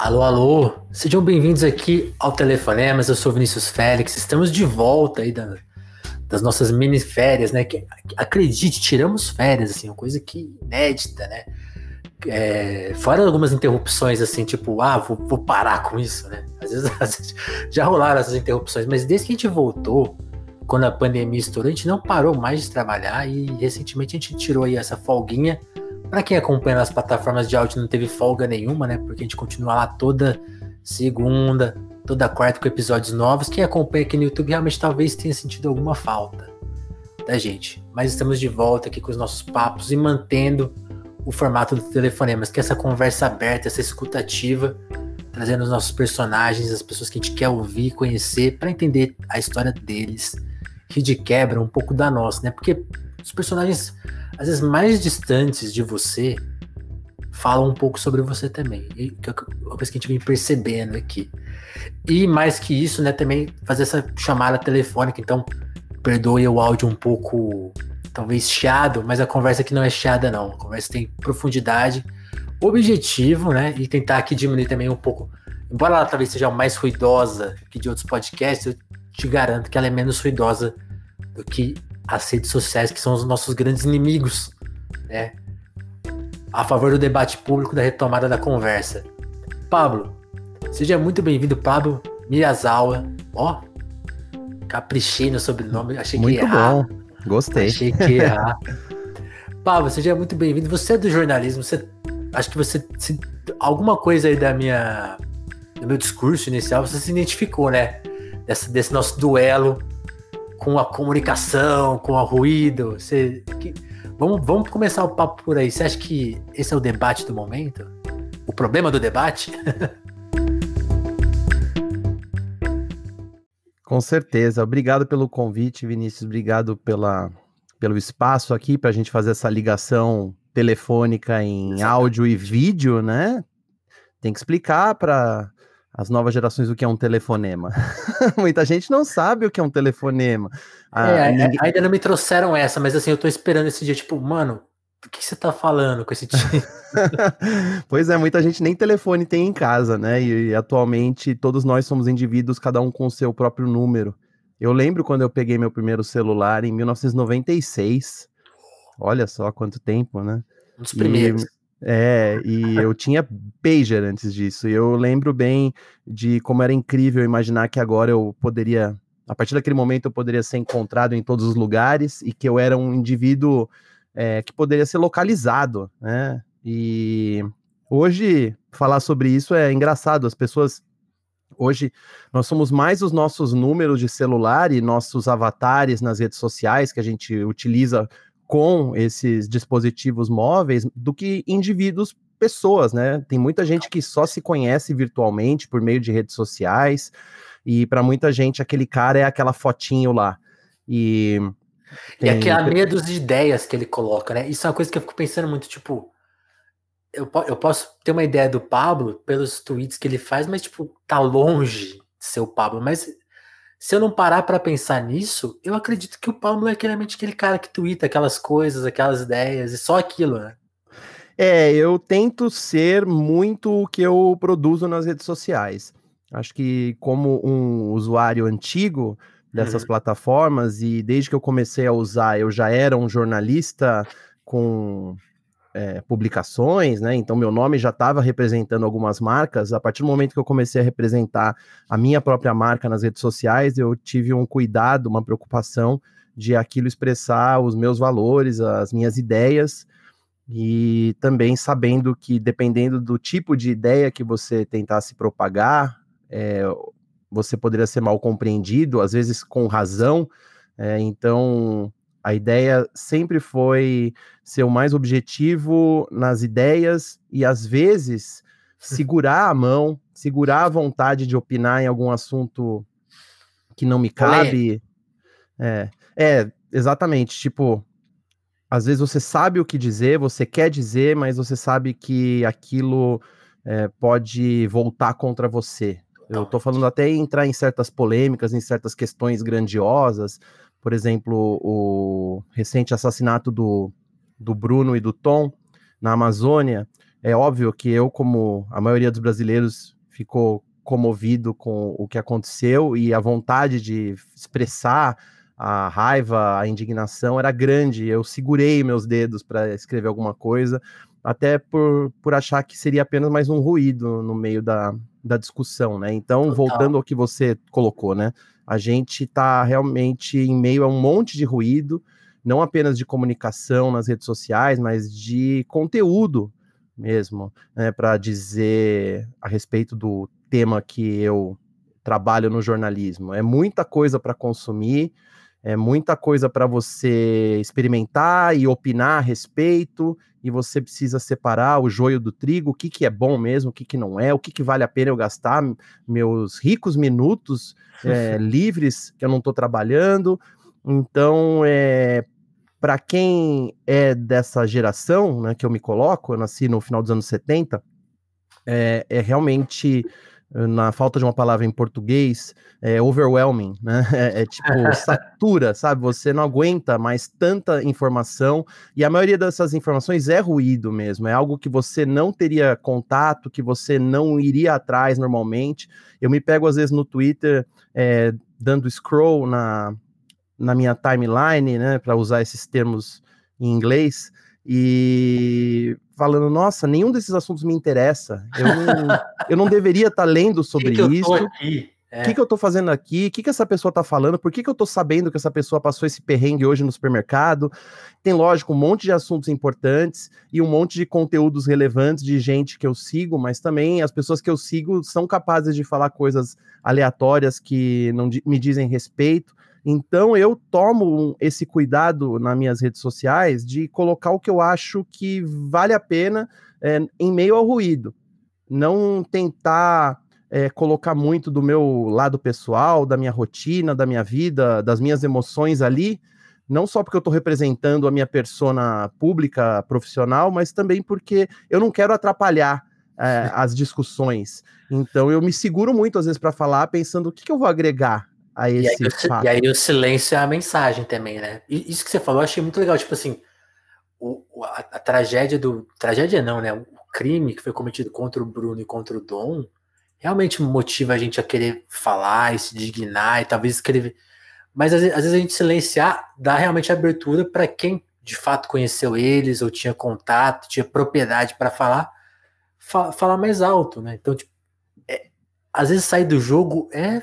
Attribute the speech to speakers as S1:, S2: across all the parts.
S1: Alô, alô, sejam bem-vindos aqui ao Telefonemas, eu sou Vinícius Félix, estamos de volta aí da, das nossas mini férias, né? Que, acredite, tiramos férias, assim, uma coisa que inédita, né? É, fora algumas interrupções, assim, tipo, ah, vou, vou parar com isso, né? Às vezes, às vezes, já rolaram essas interrupções, mas desde que a gente voltou, quando a pandemia estourou, a gente não parou mais de trabalhar e recentemente a gente tirou aí essa folguinha. Para quem acompanha nas plataformas de áudio não teve folga nenhuma, né? Porque a gente continua lá toda segunda, toda quarta com episódios novos. Quem acompanha aqui no YouTube realmente talvez tenha sentido alguma falta da gente. Mas estamos de volta aqui com os nossos papos e mantendo o formato do telefonemas, que é essa conversa aberta, essa escutativa, trazendo os nossos personagens, as pessoas que a gente quer ouvir, conhecer, para entender a história deles que de quebra um pouco da nossa, né? Porque os personagens, às vezes, mais distantes de você, falam um pouco sobre você também. E é uma coisa que a gente vem percebendo aqui. E mais que isso, né, também fazer essa chamada telefônica. Então, perdoe o áudio um pouco, talvez chiado, mas a conversa aqui não é chiada, não. A conversa tem profundidade, objetivo, né? E tentar aqui diminuir também um pouco. Embora ela talvez seja mais ruidosa que de outros podcasts, eu te garanto que ela é menos ruidosa do que as redes sociais, que são os nossos grandes inimigos, né? A favor do debate público, da retomada da conversa. Pablo, seja muito bem-vindo, Pablo Miyazawa. Ó, caprichei no sobrenome, achei
S2: muito
S1: que ia errar.
S2: bom, gostei.
S1: Achei que ia errar. Pablo, seja muito bem-vindo. Você é do jornalismo, você acho que você se, alguma coisa aí da minha do meu discurso inicial, você se identificou, né? desse, desse nosso duelo com a comunicação, com o ruído. Você, que, vamos, vamos começar o papo por aí. Você acha que esse é o debate do momento? O problema do debate?
S2: Com certeza. Obrigado pelo convite, Vinícius. Obrigado pela, pelo espaço aqui para a gente fazer essa ligação telefônica em áudio e vídeo, né? Tem que explicar para as novas gerações o que é um telefonema. Muita gente não sabe o que é um telefonema.
S1: Ah, é, ninguém... Ainda não me trouxeram essa, mas assim, eu tô esperando esse dia, tipo, mano, o que você tá falando com esse time?
S2: pois é, muita gente nem telefone tem em casa, né? E, e, atualmente todos nós somos indivíduos, cada um com o seu próprio número. Eu lembro quando eu peguei meu primeiro celular em 1996. Olha só quanto tempo, né?
S1: Um dos primeiros. E,
S2: é, e eu tinha pager antes disso. E eu lembro bem de como era incrível imaginar que agora eu poderia, a partir daquele momento, eu poderia ser encontrado em todos os lugares e que eu era um indivíduo é, que poderia ser localizado, né? E hoje falar sobre isso é engraçado. As pessoas Hoje nós somos mais os nossos números de celular e nossos avatares nas redes sociais que a gente utiliza com esses dispositivos móveis do que indivíduos, pessoas, né? Tem muita gente que só se conhece virtualmente por meio de redes sociais, e para muita gente aquele cara é aquela fotinho lá. E,
S1: tem... e aquela meia de ideias que ele coloca, né? Isso é uma coisa que eu fico pensando muito, tipo, eu, eu posso ter uma ideia do Pablo pelos tweets que ele faz, mas, tipo, tá longe de ser o Pablo, mas se eu não parar para pensar nisso, eu acredito que o Paulo é realmente aquele cara que twitta aquelas coisas, aquelas ideias, e só aquilo, né?
S2: É, eu tento ser muito o que eu produzo nas redes sociais. Acho que como um usuário antigo dessas uhum. plataformas e desde que eu comecei a usar, eu já era um jornalista com é, publicações, né? Então meu nome já estava representando algumas marcas. A partir do momento que eu comecei a representar a minha própria marca nas redes sociais, eu tive um cuidado, uma preocupação de aquilo expressar os meus valores, as minhas ideias, e também sabendo que dependendo do tipo de ideia que você tentasse propagar, é, você poderia ser mal compreendido, às vezes com razão. É, então a ideia sempre foi ser o mais objetivo nas ideias e, às vezes, segurar a mão, segurar a vontade de opinar em algum assunto que não me cabe. É, é, exatamente. Tipo, às vezes você sabe o que dizer, você quer dizer, mas você sabe que aquilo é, pode voltar contra você. Eu tô falando até em entrar em certas polêmicas, em certas questões grandiosas, por exemplo, o recente assassinato do, do Bruno e do Tom na Amazônia, É óbvio que eu, como a maioria dos brasileiros, ficou comovido com o que aconteceu e a vontade de expressar a raiva, a indignação era grande. Eu segurei meus dedos para escrever alguma coisa, até por, por achar que seria apenas mais um ruído no meio da, da discussão, né? Então, Total. voltando ao que você colocou, né? A gente está realmente em meio a um monte de ruído, não apenas de comunicação nas redes sociais, mas de conteúdo mesmo, né, para dizer a respeito do tema que eu trabalho no jornalismo. É muita coisa para consumir, é muita coisa para você experimentar e opinar a respeito, e você precisa separar o joio do trigo, o que, que é bom mesmo, o que, que não é, o que, que vale a pena eu gastar meus ricos minutos é, livres que eu não estou trabalhando. Então, é, para quem é dessa geração, né, que eu me coloco, eu nasci no final dos anos 70, é, é realmente na falta de uma palavra em português, é overwhelming, né? É, é, tipo, satura, sabe? Você não aguenta mais tanta informação, e a maioria dessas informações é ruído mesmo, é algo que você não teria contato, que você não iria atrás normalmente. Eu me pego, às vezes, no Twitter, é, dando scroll na, na minha timeline, né? Para usar esses termos em inglês, e falando, nossa, nenhum desses assuntos me interessa. Eu não, eu não deveria estar tá lendo sobre que isso. O é. que, que eu estou fazendo aqui? O que, que essa pessoa está falando? Por que, que eu estou sabendo que essa pessoa passou esse perrengue hoje no supermercado? Tem, lógico, um monte de assuntos importantes e um monte de conteúdos relevantes de gente que eu sigo, mas também as pessoas que eu sigo são capazes de falar coisas aleatórias que não me dizem respeito. Então eu tomo esse cuidado nas minhas redes sociais de colocar o que eu acho que vale a pena é, em meio ao ruído. Não tentar é, colocar muito do meu lado pessoal, da minha rotina, da minha vida, das minhas emoções ali, não só porque eu estou representando a minha persona pública, profissional, mas também porque eu não quero atrapalhar é, as discussões. Então eu me seguro muito às vezes para falar, pensando o que, que eu vou agregar a esse
S1: e aí, fato. E aí o silêncio é a mensagem também, né? E isso que você falou, eu achei muito legal, tipo assim, o, a, a, tragédia do. Tragédia não, né? O crime que foi cometido contra o Bruno e contra o Dom realmente motiva a gente a querer falar e se dignar e talvez escrever. Mas às vezes, a gente silenciar dá realmente abertura para quem de fato conheceu eles ou tinha contato, tinha propriedade para falar, fa falar mais alto, né? Então, tipo, é, às vezes sair do jogo é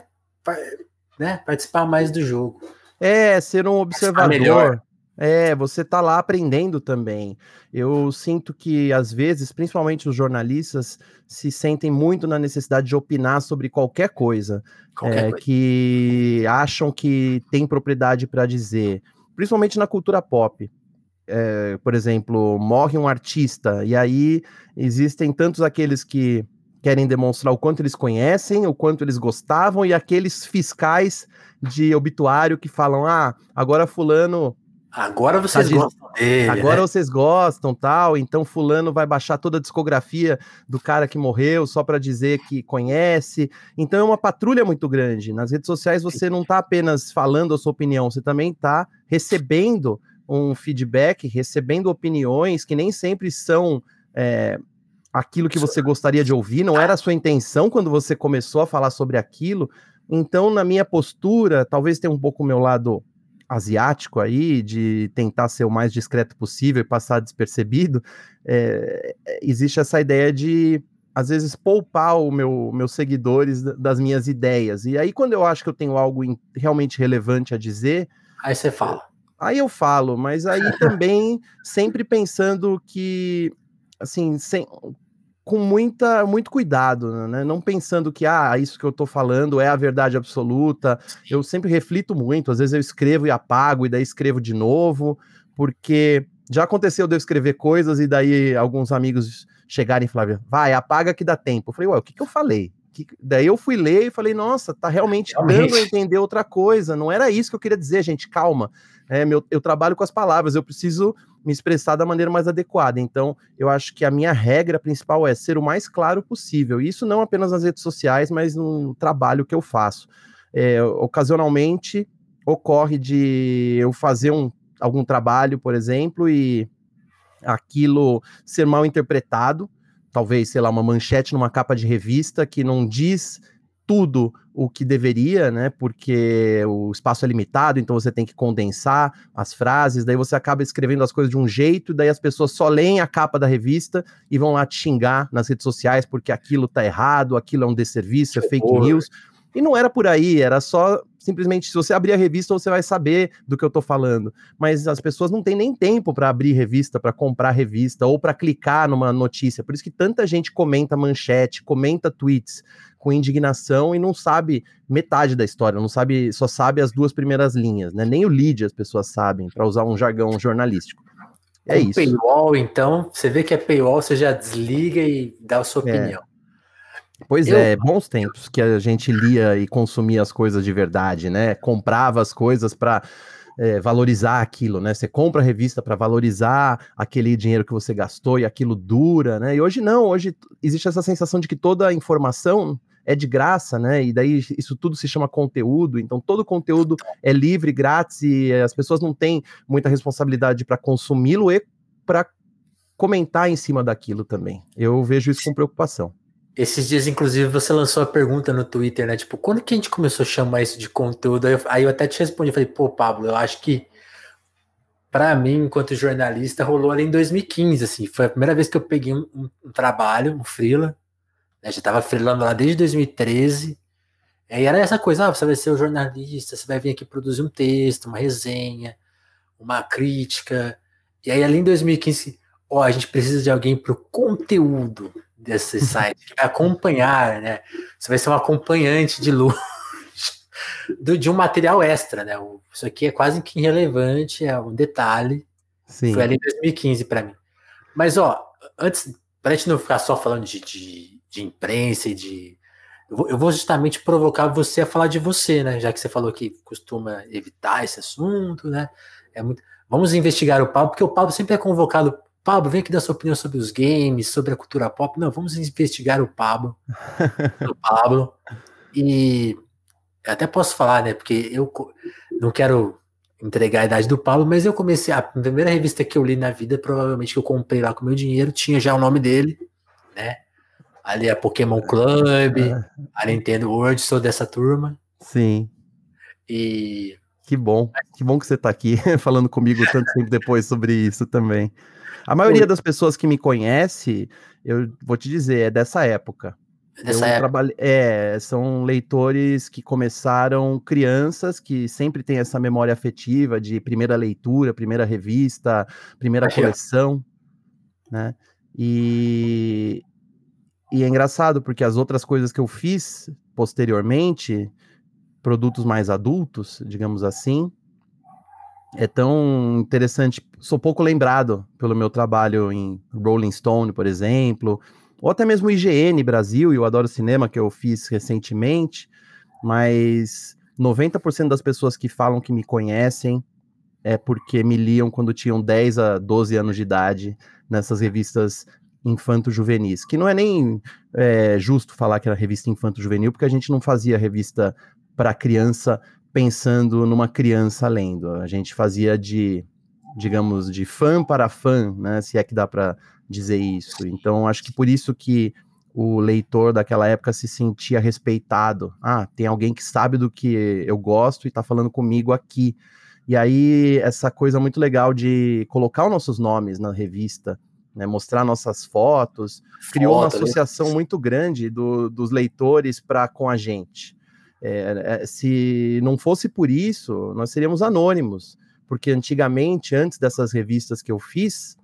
S1: né, participar mais do jogo.
S2: É, ser um observador. É, você tá lá aprendendo também. Eu sinto que, às vezes, principalmente os jornalistas, se sentem muito na necessidade de opinar sobre qualquer coisa, qualquer é, coisa. que acham que tem propriedade para dizer, principalmente na cultura pop. É, por exemplo, morre um artista, e aí existem tantos aqueles que querem demonstrar o quanto eles conhecem, o quanto eles gostavam, e aqueles fiscais de obituário que falam: ah, agora Fulano.
S1: Agora tá vocês tá gostam dele.
S2: Agora né? vocês gostam, tal. Então, Fulano vai baixar toda a discografia do cara que morreu só para dizer que conhece. Então, é uma patrulha muito grande. Nas redes sociais, você não está apenas falando a sua opinião, você também está recebendo um feedback, recebendo opiniões que nem sempre são. É, aquilo que você gostaria de ouvir, não era a sua intenção quando você começou a falar sobre aquilo. Então, na minha postura, talvez tenha um pouco o meu lado asiático aí, de tentar ser o mais discreto possível e passar despercebido, é, existe essa ideia de, às vezes, poupar o meu, meus seguidores das minhas ideias. E aí, quando eu acho que eu tenho algo realmente relevante a dizer.
S1: Aí você fala.
S2: Aí eu falo, mas aí também sempre pensando que, assim, sem, com muita, muito cuidado, né? Não pensando que, ah, isso que eu tô falando é a verdade absoluta. Eu sempre reflito muito, às vezes eu escrevo e apago, e daí escrevo de novo, porque já aconteceu de eu escrever coisas e daí alguns amigos chegarem e falarem, vai, apaga que dá tempo. Eu falei, ué, o que, que eu falei? Que... Daí eu fui ler e falei, nossa, tá realmente, realmente dando a entender outra coisa. Não era isso que eu queria dizer, gente, calma. É, meu, eu trabalho com as palavras, eu preciso me expressar da maneira mais adequada. Então, eu acho que a minha regra principal é ser o mais claro possível. Isso não apenas nas redes sociais, mas no trabalho que eu faço. É, ocasionalmente ocorre de eu fazer um, algum trabalho, por exemplo, e aquilo ser mal interpretado. talvez, sei lá, uma manchete numa capa de revista que não diz tudo o que deveria, né? Porque o espaço é limitado, então você tem que condensar as frases, daí você acaba escrevendo as coisas de um jeito, daí as pessoas só leem a capa da revista e vão lá te xingar nas redes sociais porque aquilo tá errado, aquilo é um desserviço, é fake news. E não era por aí, era só simplesmente se você abrir a revista você vai saber do que eu tô falando. Mas as pessoas não têm nem tempo para abrir revista, para comprar revista ou para clicar numa notícia. Por isso que tanta gente comenta manchete, comenta tweets com indignação e não sabe metade da história, não sabe, só sabe as duas primeiras linhas, né? Nem o lead as pessoas sabem, para usar um jargão jornalístico.
S1: É isso. Paywall, então, você vê que é paywall, você já desliga e dá a sua é.
S2: Pois eu... é, bons tempos que a gente lia e consumia as coisas de verdade, né? Comprava as coisas para é, valorizar aquilo, né? Você compra a revista para valorizar aquele dinheiro que você gastou e aquilo dura, né? E hoje não, hoje existe essa sensação de que toda a informação é de graça, né? E daí isso tudo se chama conteúdo. Então todo conteúdo é livre, grátis e as pessoas não têm muita responsabilidade para consumi-lo e para comentar em cima daquilo também. Eu vejo isso com preocupação.
S1: Esses dias, inclusive, você lançou a pergunta no Twitter, né? Tipo, quando que a gente começou a chamar isso de conteúdo? Aí eu, aí eu até te respondi, falei, pô, Pablo, eu acho que para mim, enquanto jornalista, rolou ali em 2015, assim. Foi a primeira vez que eu peguei um, um, um trabalho, um freela, né? Já tava freelando lá desde 2013. E era essa coisa, ah, você vai ser o jornalista, você vai vir aqui produzir um texto, uma resenha, uma crítica. E aí ali em 2015, ó, a gente precisa de alguém pro conteúdo desse site, que vai acompanhar, né? Você vai ser um acompanhante de luxo do, de um material extra, né? Isso aqui é quase que irrelevante, é um detalhe. Sim. Foi ali em 2015 para mim. Mas, ó, antes, para gente não ficar só falando de, de de imprensa e de. Eu vou, justamente provocar você a falar de você, né? Já que você falou que costuma evitar esse assunto, né? É muito... Vamos investigar o Pablo, porque o Pablo sempre é convocado. Pablo, vem aqui dar sua opinião sobre os games, sobre a cultura pop. Não, vamos investigar o Pablo. o Pablo. E até posso falar, né? Porque eu não quero entregar a idade do Pablo, mas eu comecei. A primeira revista que eu li na vida, provavelmente que eu comprei lá com meu dinheiro, tinha já o nome dele, né? Ali a Pokémon Club, a Nintendo World, sou dessa turma.
S2: Sim.
S1: E.
S2: Que bom, que bom que você está aqui falando comigo tanto tempo depois sobre isso também. A maioria das pessoas que me conhece, eu vou te dizer, é dessa época. Dessa eu época. É, são leitores que começaram crianças, que sempre têm essa memória afetiva de primeira leitura, primeira revista, primeira coleção, né? E, e é engraçado porque as outras coisas que eu fiz posteriormente, produtos mais adultos, digamos assim, é tão interessante. Sou pouco lembrado pelo meu trabalho em Rolling Stone, por exemplo, ou até mesmo IGN Brasil, e eu adoro cinema que eu fiz recentemente, mas 90% das pessoas que falam que me conhecem é porque me liam quando tinham 10 a 12 anos de idade nessas revistas infanto-juvenis, que não é nem é, justo falar que era revista infanto-juvenil, porque a gente não fazia revista para criança pensando numa criança lendo. A gente fazia de, digamos, de fã para fã, né? Se é que dá para dizer isso. Então, acho que por isso que o leitor daquela época se sentia respeitado. Ah, tem alguém que sabe do que eu gosto e está falando comigo aqui. E aí, essa coisa muito legal de colocar os nossos nomes na revista, né, mostrar nossas fotos, criou uma né? associação muito grande do, dos leitores para com a gente. É, é, se não fosse por isso, nós seríamos anônimos, porque antigamente, antes dessas revistas que eu fiz,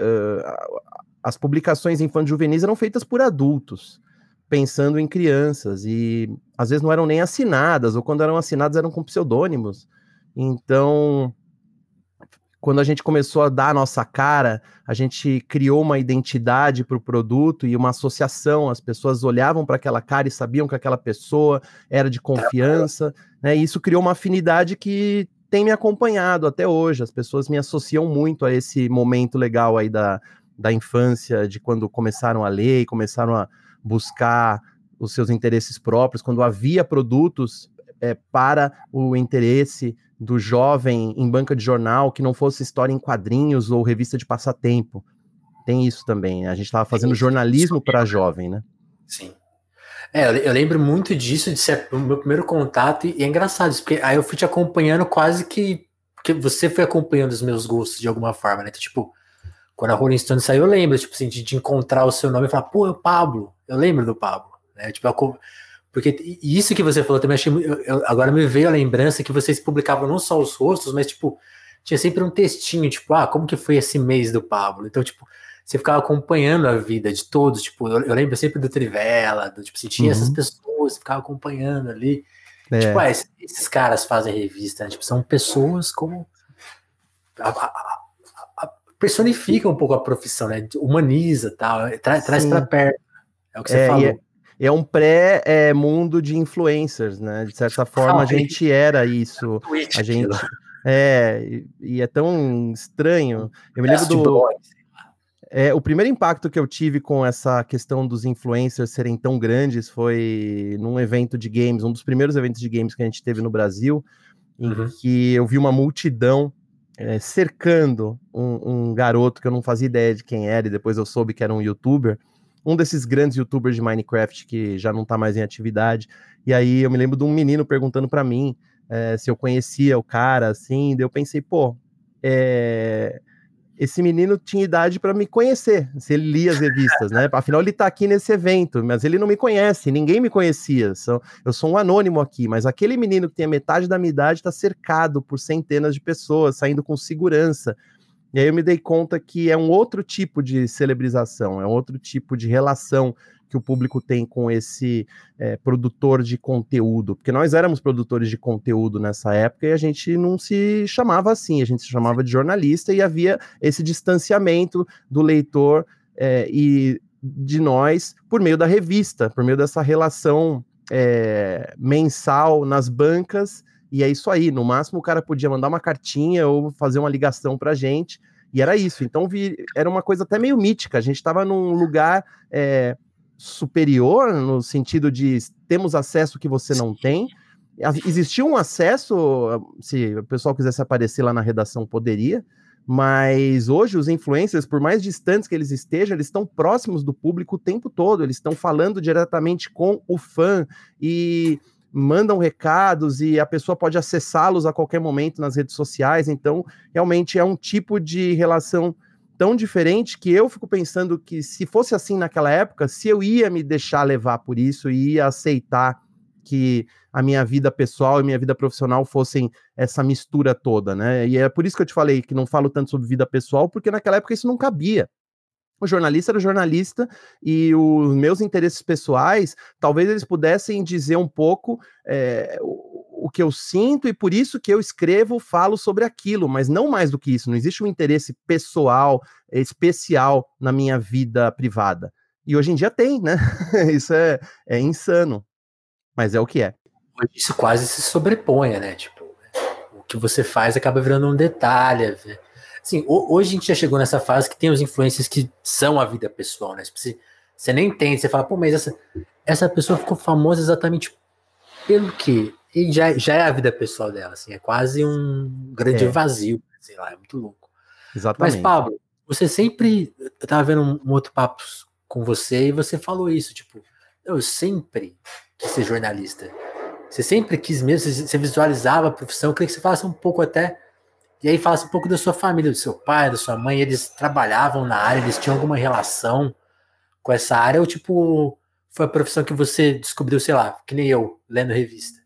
S2: uh, as publicações infanto-juvenis eram feitas por adultos, pensando em crianças, e às vezes não eram nem assinadas, ou quando eram assinadas eram com pseudônimos. Então, quando a gente começou a dar a nossa cara, a gente criou uma identidade para o produto e uma associação. As pessoas olhavam para aquela cara e sabiam que aquela pessoa era de confiança. Né? E isso criou uma afinidade que tem me acompanhado até hoje. As pessoas me associam muito a esse momento legal aí da, da infância, de quando começaram a ler e começaram a buscar os seus interesses próprios, quando havia produtos é, para o interesse do jovem em banca de jornal que não fosse história em quadrinhos ou revista de passatempo. tem isso também. Né? A gente estava fazendo jornalismo para jovem, né?
S1: Sim. É, eu lembro muito disso, de ser o meu primeiro contato, e é engraçado isso, porque aí eu fui te acompanhando quase que. Porque você foi acompanhando os meus gostos de alguma forma, né? Então, tipo, quando a Rolling Stone saiu, eu lembro, tipo assim, de, de encontrar o seu nome e falar, pô, é o Pablo. Eu lembro do Pablo. Né? Tipo, eu, porque isso que você falou também, achei, eu, agora me veio a lembrança que vocês publicavam não só os rostos, mas, tipo, tinha sempre um textinho, tipo, ah, como que foi esse mês do Pablo? Então, tipo, você ficava acompanhando a vida de todos, tipo, eu, eu lembro sempre do Trivela, do, tipo, você tinha uhum. essas pessoas, você ficava acompanhando ali. É. Tipo, ah, esses, esses, caras fazem revista, né? Tipo, são pessoas como. A, a, a, personifica um pouco a profissão, né? Humaniza tal, tra, traz para perto. É o que você é, falou.
S2: É, é, um pré-mundo de influencers, né? De certa forma, ah, a gente era isso. a gente. É, e é tão estranho. Eu me lembro do. É, o primeiro impacto que eu tive com essa questão dos influencers serem tão grandes foi num evento de games, um dos primeiros eventos de games que a gente teve no Brasil, em uhum. que eu vi uma multidão é, cercando um, um, garoto que eu não fazia ideia de quem era, e depois eu soube que era um youtuber, um desses grandes youtubers de Minecraft que já não tá mais em atividade. E aí eu me lembro de um menino perguntando para mim é, se eu conhecia o cara, assim, daí eu pensei, pô, é, esse menino tinha idade para me conhecer, se ele lia as revistas, né? Afinal, ele está aqui nesse evento, mas ele não me conhece, ninguém me conhecia. eu sou um anônimo aqui, mas aquele menino que tem a metade da minha idade está cercado por centenas de pessoas, saindo com segurança. E aí eu me dei conta que é um outro tipo de celebrização, é um outro tipo de relação que o público tem com esse é, produtor de conteúdo, porque nós éramos produtores de conteúdo nessa época e a gente não se chamava assim, a gente se chamava de jornalista e havia esse distanciamento do leitor é, e de nós por meio da revista, por meio dessa relação é, mensal nas bancas. E é isso aí. No máximo, o cara podia mandar uma cartinha ou fazer uma ligação para a gente. E era isso. Então, vi, era uma coisa até meio mítica. A gente estava num lugar é, superior, no sentido de temos acesso que você não tem. Existia um acesso, se o pessoal quisesse aparecer lá na redação, poderia, mas hoje os influencers, por mais distantes que eles estejam, eles estão próximos do público o tempo todo, eles estão falando diretamente com o fã e mandam recados e a pessoa pode acessá-los a qualquer momento nas redes sociais, então realmente é um tipo de relação tão diferente que eu fico pensando que se fosse assim naquela época, se eu ia me deixar levar por isso e ia aceitar que a minha vida pessoal e minha vida profissional fossem essa mistura toda, né? E é por isso que eu te falei que não falo tanto sobre vida pessoal, porque naquela época isso não cabia. O jornalista era jornalista e os meus interesses pessoais, talvez eles pudessem dizer um pouco é, o que eu sinto e por isso que eu escrevo, falo sobre aquilo, mas não mais do que isso. Não existe um interesse pessoal, especial na minha vida privada. E hoje em dia tem, né? isso é, é insano, mas é o que é.
S1: Isso quase se sobrepõe, né? Tipo, o que você faz acaba virando um detalhe. Assim, hoje a gente já chegou nessa fase que tem os influencers que são a vida pessoal, né? Tipo, você, você nem entende, você fala, pô, mas essa, essa pessoa ficou famosa exatamente pelo quê? E já, já é a vida pessoal dela, assim, é quase um grande é. vazio, sei lá, é muito louco.
S2: Exatamente.
S1: Mas, Pablo, você sempre. Eu tava vendo um, um outro papo com você e você falou isso, tipo, eu sempre quis ser jornalista. Você sempre quis mesmo, você, você visualizava a profissão, eu queria que você falasse um pouco até. E aí falasse um pouco da sua família, do seu pai, da sua mãe, eles trabalhavam na área, eles tinham alguma relação com essa área, ou tipo, foi a profissão que você descobriu, sei lá, que nem eu, lendo revista?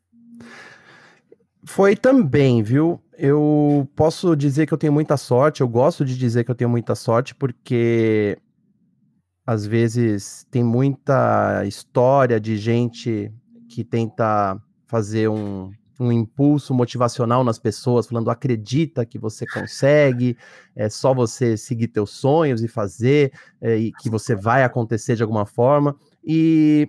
S2: Foi também, viu? Eu posso dizer que eu tenho muita sorte, eu gosto de dizer que eu tenho muita sorte, porque às vezes tem muita história de gente que tenta fazer um, um impulso motivacional nas pessoas, falando acredita que você consegue, é só você seguir teus sonhos e fazer, é, e que você vai acontecer de alguma forma. E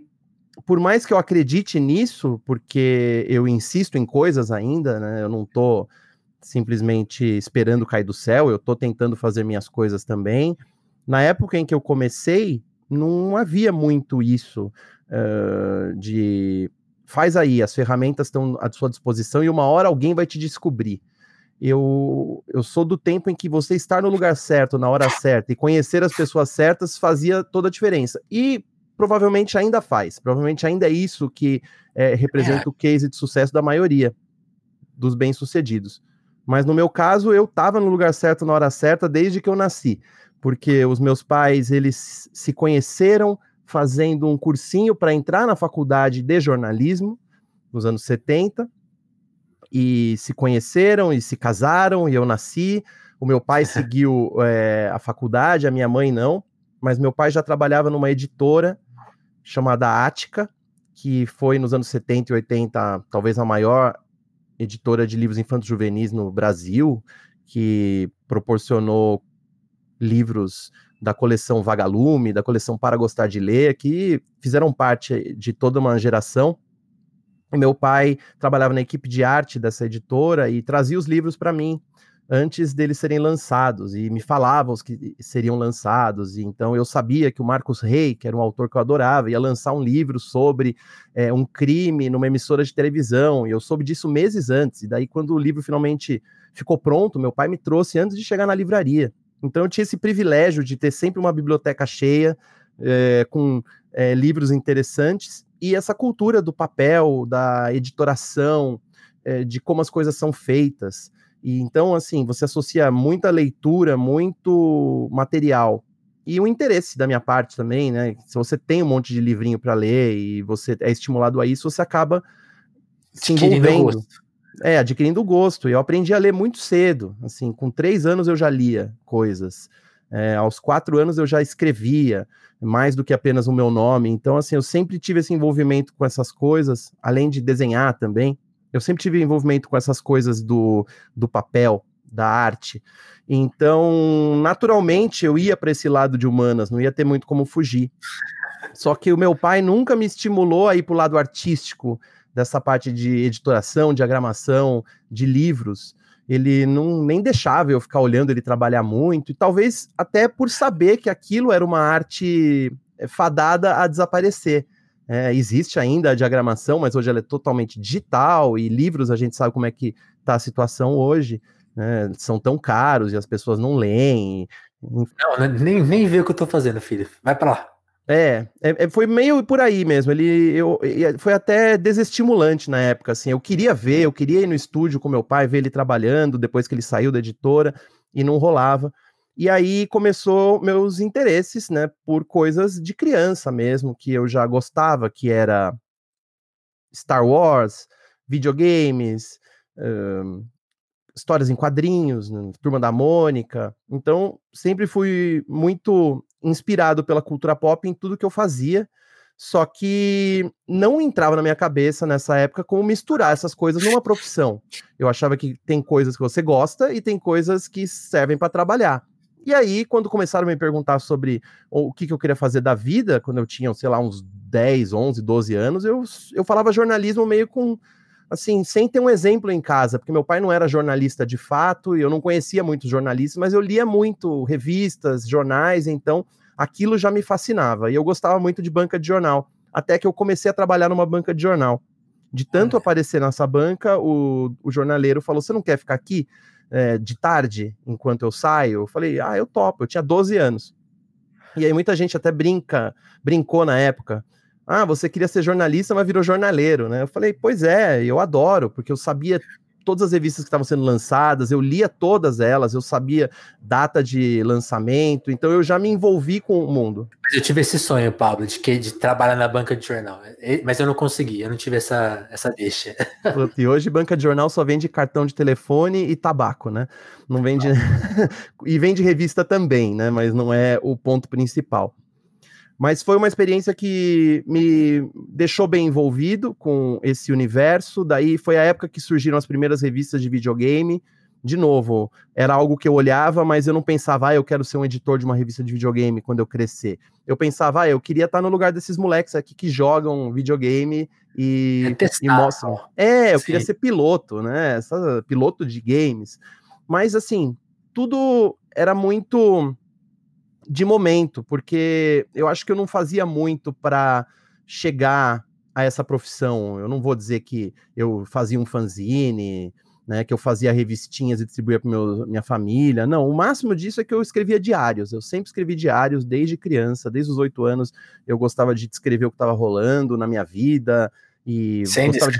S2: por mais que eu acredite nisso, porque eu insisto em coisas ainda, né? Eu não tô simplesmente esperando cair do céu, eu tô tentando fazer minhas coisas também. Na época em que eu comecei, não havia muito isso uh, de faz aí, as ferramentas estão à sua disposição e uma hora alguém vai te descobrir. eu, eu sou do tempo em que você estar no lugar certo, na hora certa e conhecer as pessoas certas fazia toda a diferença. E provavelmente ainda faz. Provavelmente ainda é isso que é, representa é. o case de sucesso da maioria dos bem-sucedidos. Mas no meu caso, eu estava no lugar certo na hora certa desde que eu nasci, porque os meus pais eles se conheceram fazendo um cursinho para entrar na faculdade de jornalismo nos anos 70 e se conheceram e se casaram e eu nasci. O meu pai seguiu é, a faculdade, a minha mãe não, mas meu pai já trabalhava numa editora chamada Ática, que foi nos anos 70 e 80 talvez a maior editora de livros infantos juvenis no Brasil, que proporcionou livros da coleção Vagalume, da coleção Para Gostar de Ler, que fizeram parte de toda uma geração. Meu pai trabalhava na equipe de arte dessa editora e trazia os livros para mim antes deles serem lançados e me falava os que seriam lançados. E então eu sabia que o Marcos Rey, que era um autor que eu adorava, ia lançar um livro sobre é, um crime numa emissora de televisão. E eu soube disso meses antes. E daí, quando o livro finalmente ficou pronto, meu pai me trouxe antes de chegar na livraria. Então eu tinha esse privilégio de ter sempre uma biblioteca cheia, é, com é, livros interessantes e essa cultura do papel, da editoração, é, de como as coisas são feitas. E então, assim, você associa muita leitura, muito material e o interesse da minha parte também, né? Se você tem um monte de livrinho para ler e você é estimulado a isso, você acaba se envolvendo. É, adquirindo gosto. Eu aprendi a ler muito cedo. Assim, com três anos eu já lia coisas. É, aos quatro anos eu já escrevia mais do que apenas o meu nome. Então, assim, eu sempre tive esse envolvimento com essas coisas, além de desenhar também. Eu sempre tive envolvimento com essas coisas do, do papel, da arte. Então, naturalmente, eu ia para esse lado de humanas, não ia ter muito como fugir. Só que o meu pai nunca me estimulou a ir para o lado artístico, dessa parte de editoração, diagramação, de livros ele não nem deixava eu ficar olhando ele trabalhar muito, e talvez até por saber que aquilo era uma arte eh, fadada a desaparecer. É, existe ainda a diagramação, mas hoje ela é totalmente digital, e livros a gente sabe como é que está a situação hoje. Né? São tão caros e as pessoas não leem.
S1: Não, nem, nem vê o que eu estou fazendo, filho. Vai para lá.
S2: É, é, é, foi meio por aí mesmo. Ele eu, foi até desestimulante na época. Assim, eu queria ver, eu queria ir no estúdio com meu pai, ver ele trabalhando depois que ele saiu da editora e não rolava. E aí começou meus interesses, né, por coisas de criança mesmo, que eu já gostava, que era Star Wars, videogames, histórias em quadrinhos, né, Turma da Mônica. Então, sempre fui muito inspirado pela cultura pop em tudo que eu fazia, só que não entrava na minha cabeça nessa época como misturar essas coisas numa profissão. Eu achava que tem coisas que você gosta e tem coisas que servem para trabalhar. E aí, quando começaram a me perguntar sobre o que, que eu queria fazer da vida, quando eu tinha, sei lá, uns 10, 11, 12 anos, eu, eu falava jornalismo meio com assim, sem ter um exemplo em casa, porque meu pai não era jornalista de fato, e eu não conhecia muitos jornalistas, mas eu lia muito revistas, jornais, então aquilo já me fascinava. E eu gostava muito de banca de jornal, até que eu comecei a trabalhar numa banca de jornal. De tanto aparecer nessa banca, o, o jornaleiro falou: Você não quer ficar aqui é, de tarde, enquanto eu saio? Eu falei: Ah, eu topo. Eu tinha 12 anos. E aí muita gente até brinca, brincou na época. Ah, você queria ser jornalista, mas virou jornaleiro, né? Eu falei, pois é, eu adoro, porque eu sabia todas as revistas que estavam sendo lançadas, eu lia todas elas, eu sabia data de lançamento, então eu já me envolvi com o mundo.
S1: Eu tive esse sonho, Pablo, de, que, de trabalhar na banca de jornal, mas eu não consegui, eu não tive essa, essa deixa.
S2: E hoje banca de jornal só vende cartão de telefone e tabaco, né? Não vende. e vende revista também, né? Mas não é o ponto principal. Mas foi uma experiência que me deixou bem envolvido com esse universo. Daí foi a época que surgiram as primeiras revistas de videogame. De novo, era algo que eu olhava, mas eu não pensava, ah, eu quero ser um editor de uma revista de videogame quando eu crescer. Eu pensava, ah, eu queria estar no lugar desses moleques aqui que jogam videogame e, é e mostram. É, eu Sim. queria ser piloto, né? Essa, piloto de games. Mas assim, tudo era muito de momento, porque eu acho que eu não fazia muito para chegar a essa profissão. Eu não vou dizer que eu fazia um fanzine, né, que eu fazia revistinhas e distribuía para minha família. Não, o máximo disso é que eu escrevia diários. Eu sempre escrevi diários desde criança, desde os oito anos. Eu gostava de descrever o que estava rolando na minha vida e
S1: Sempre
S2: gostava de...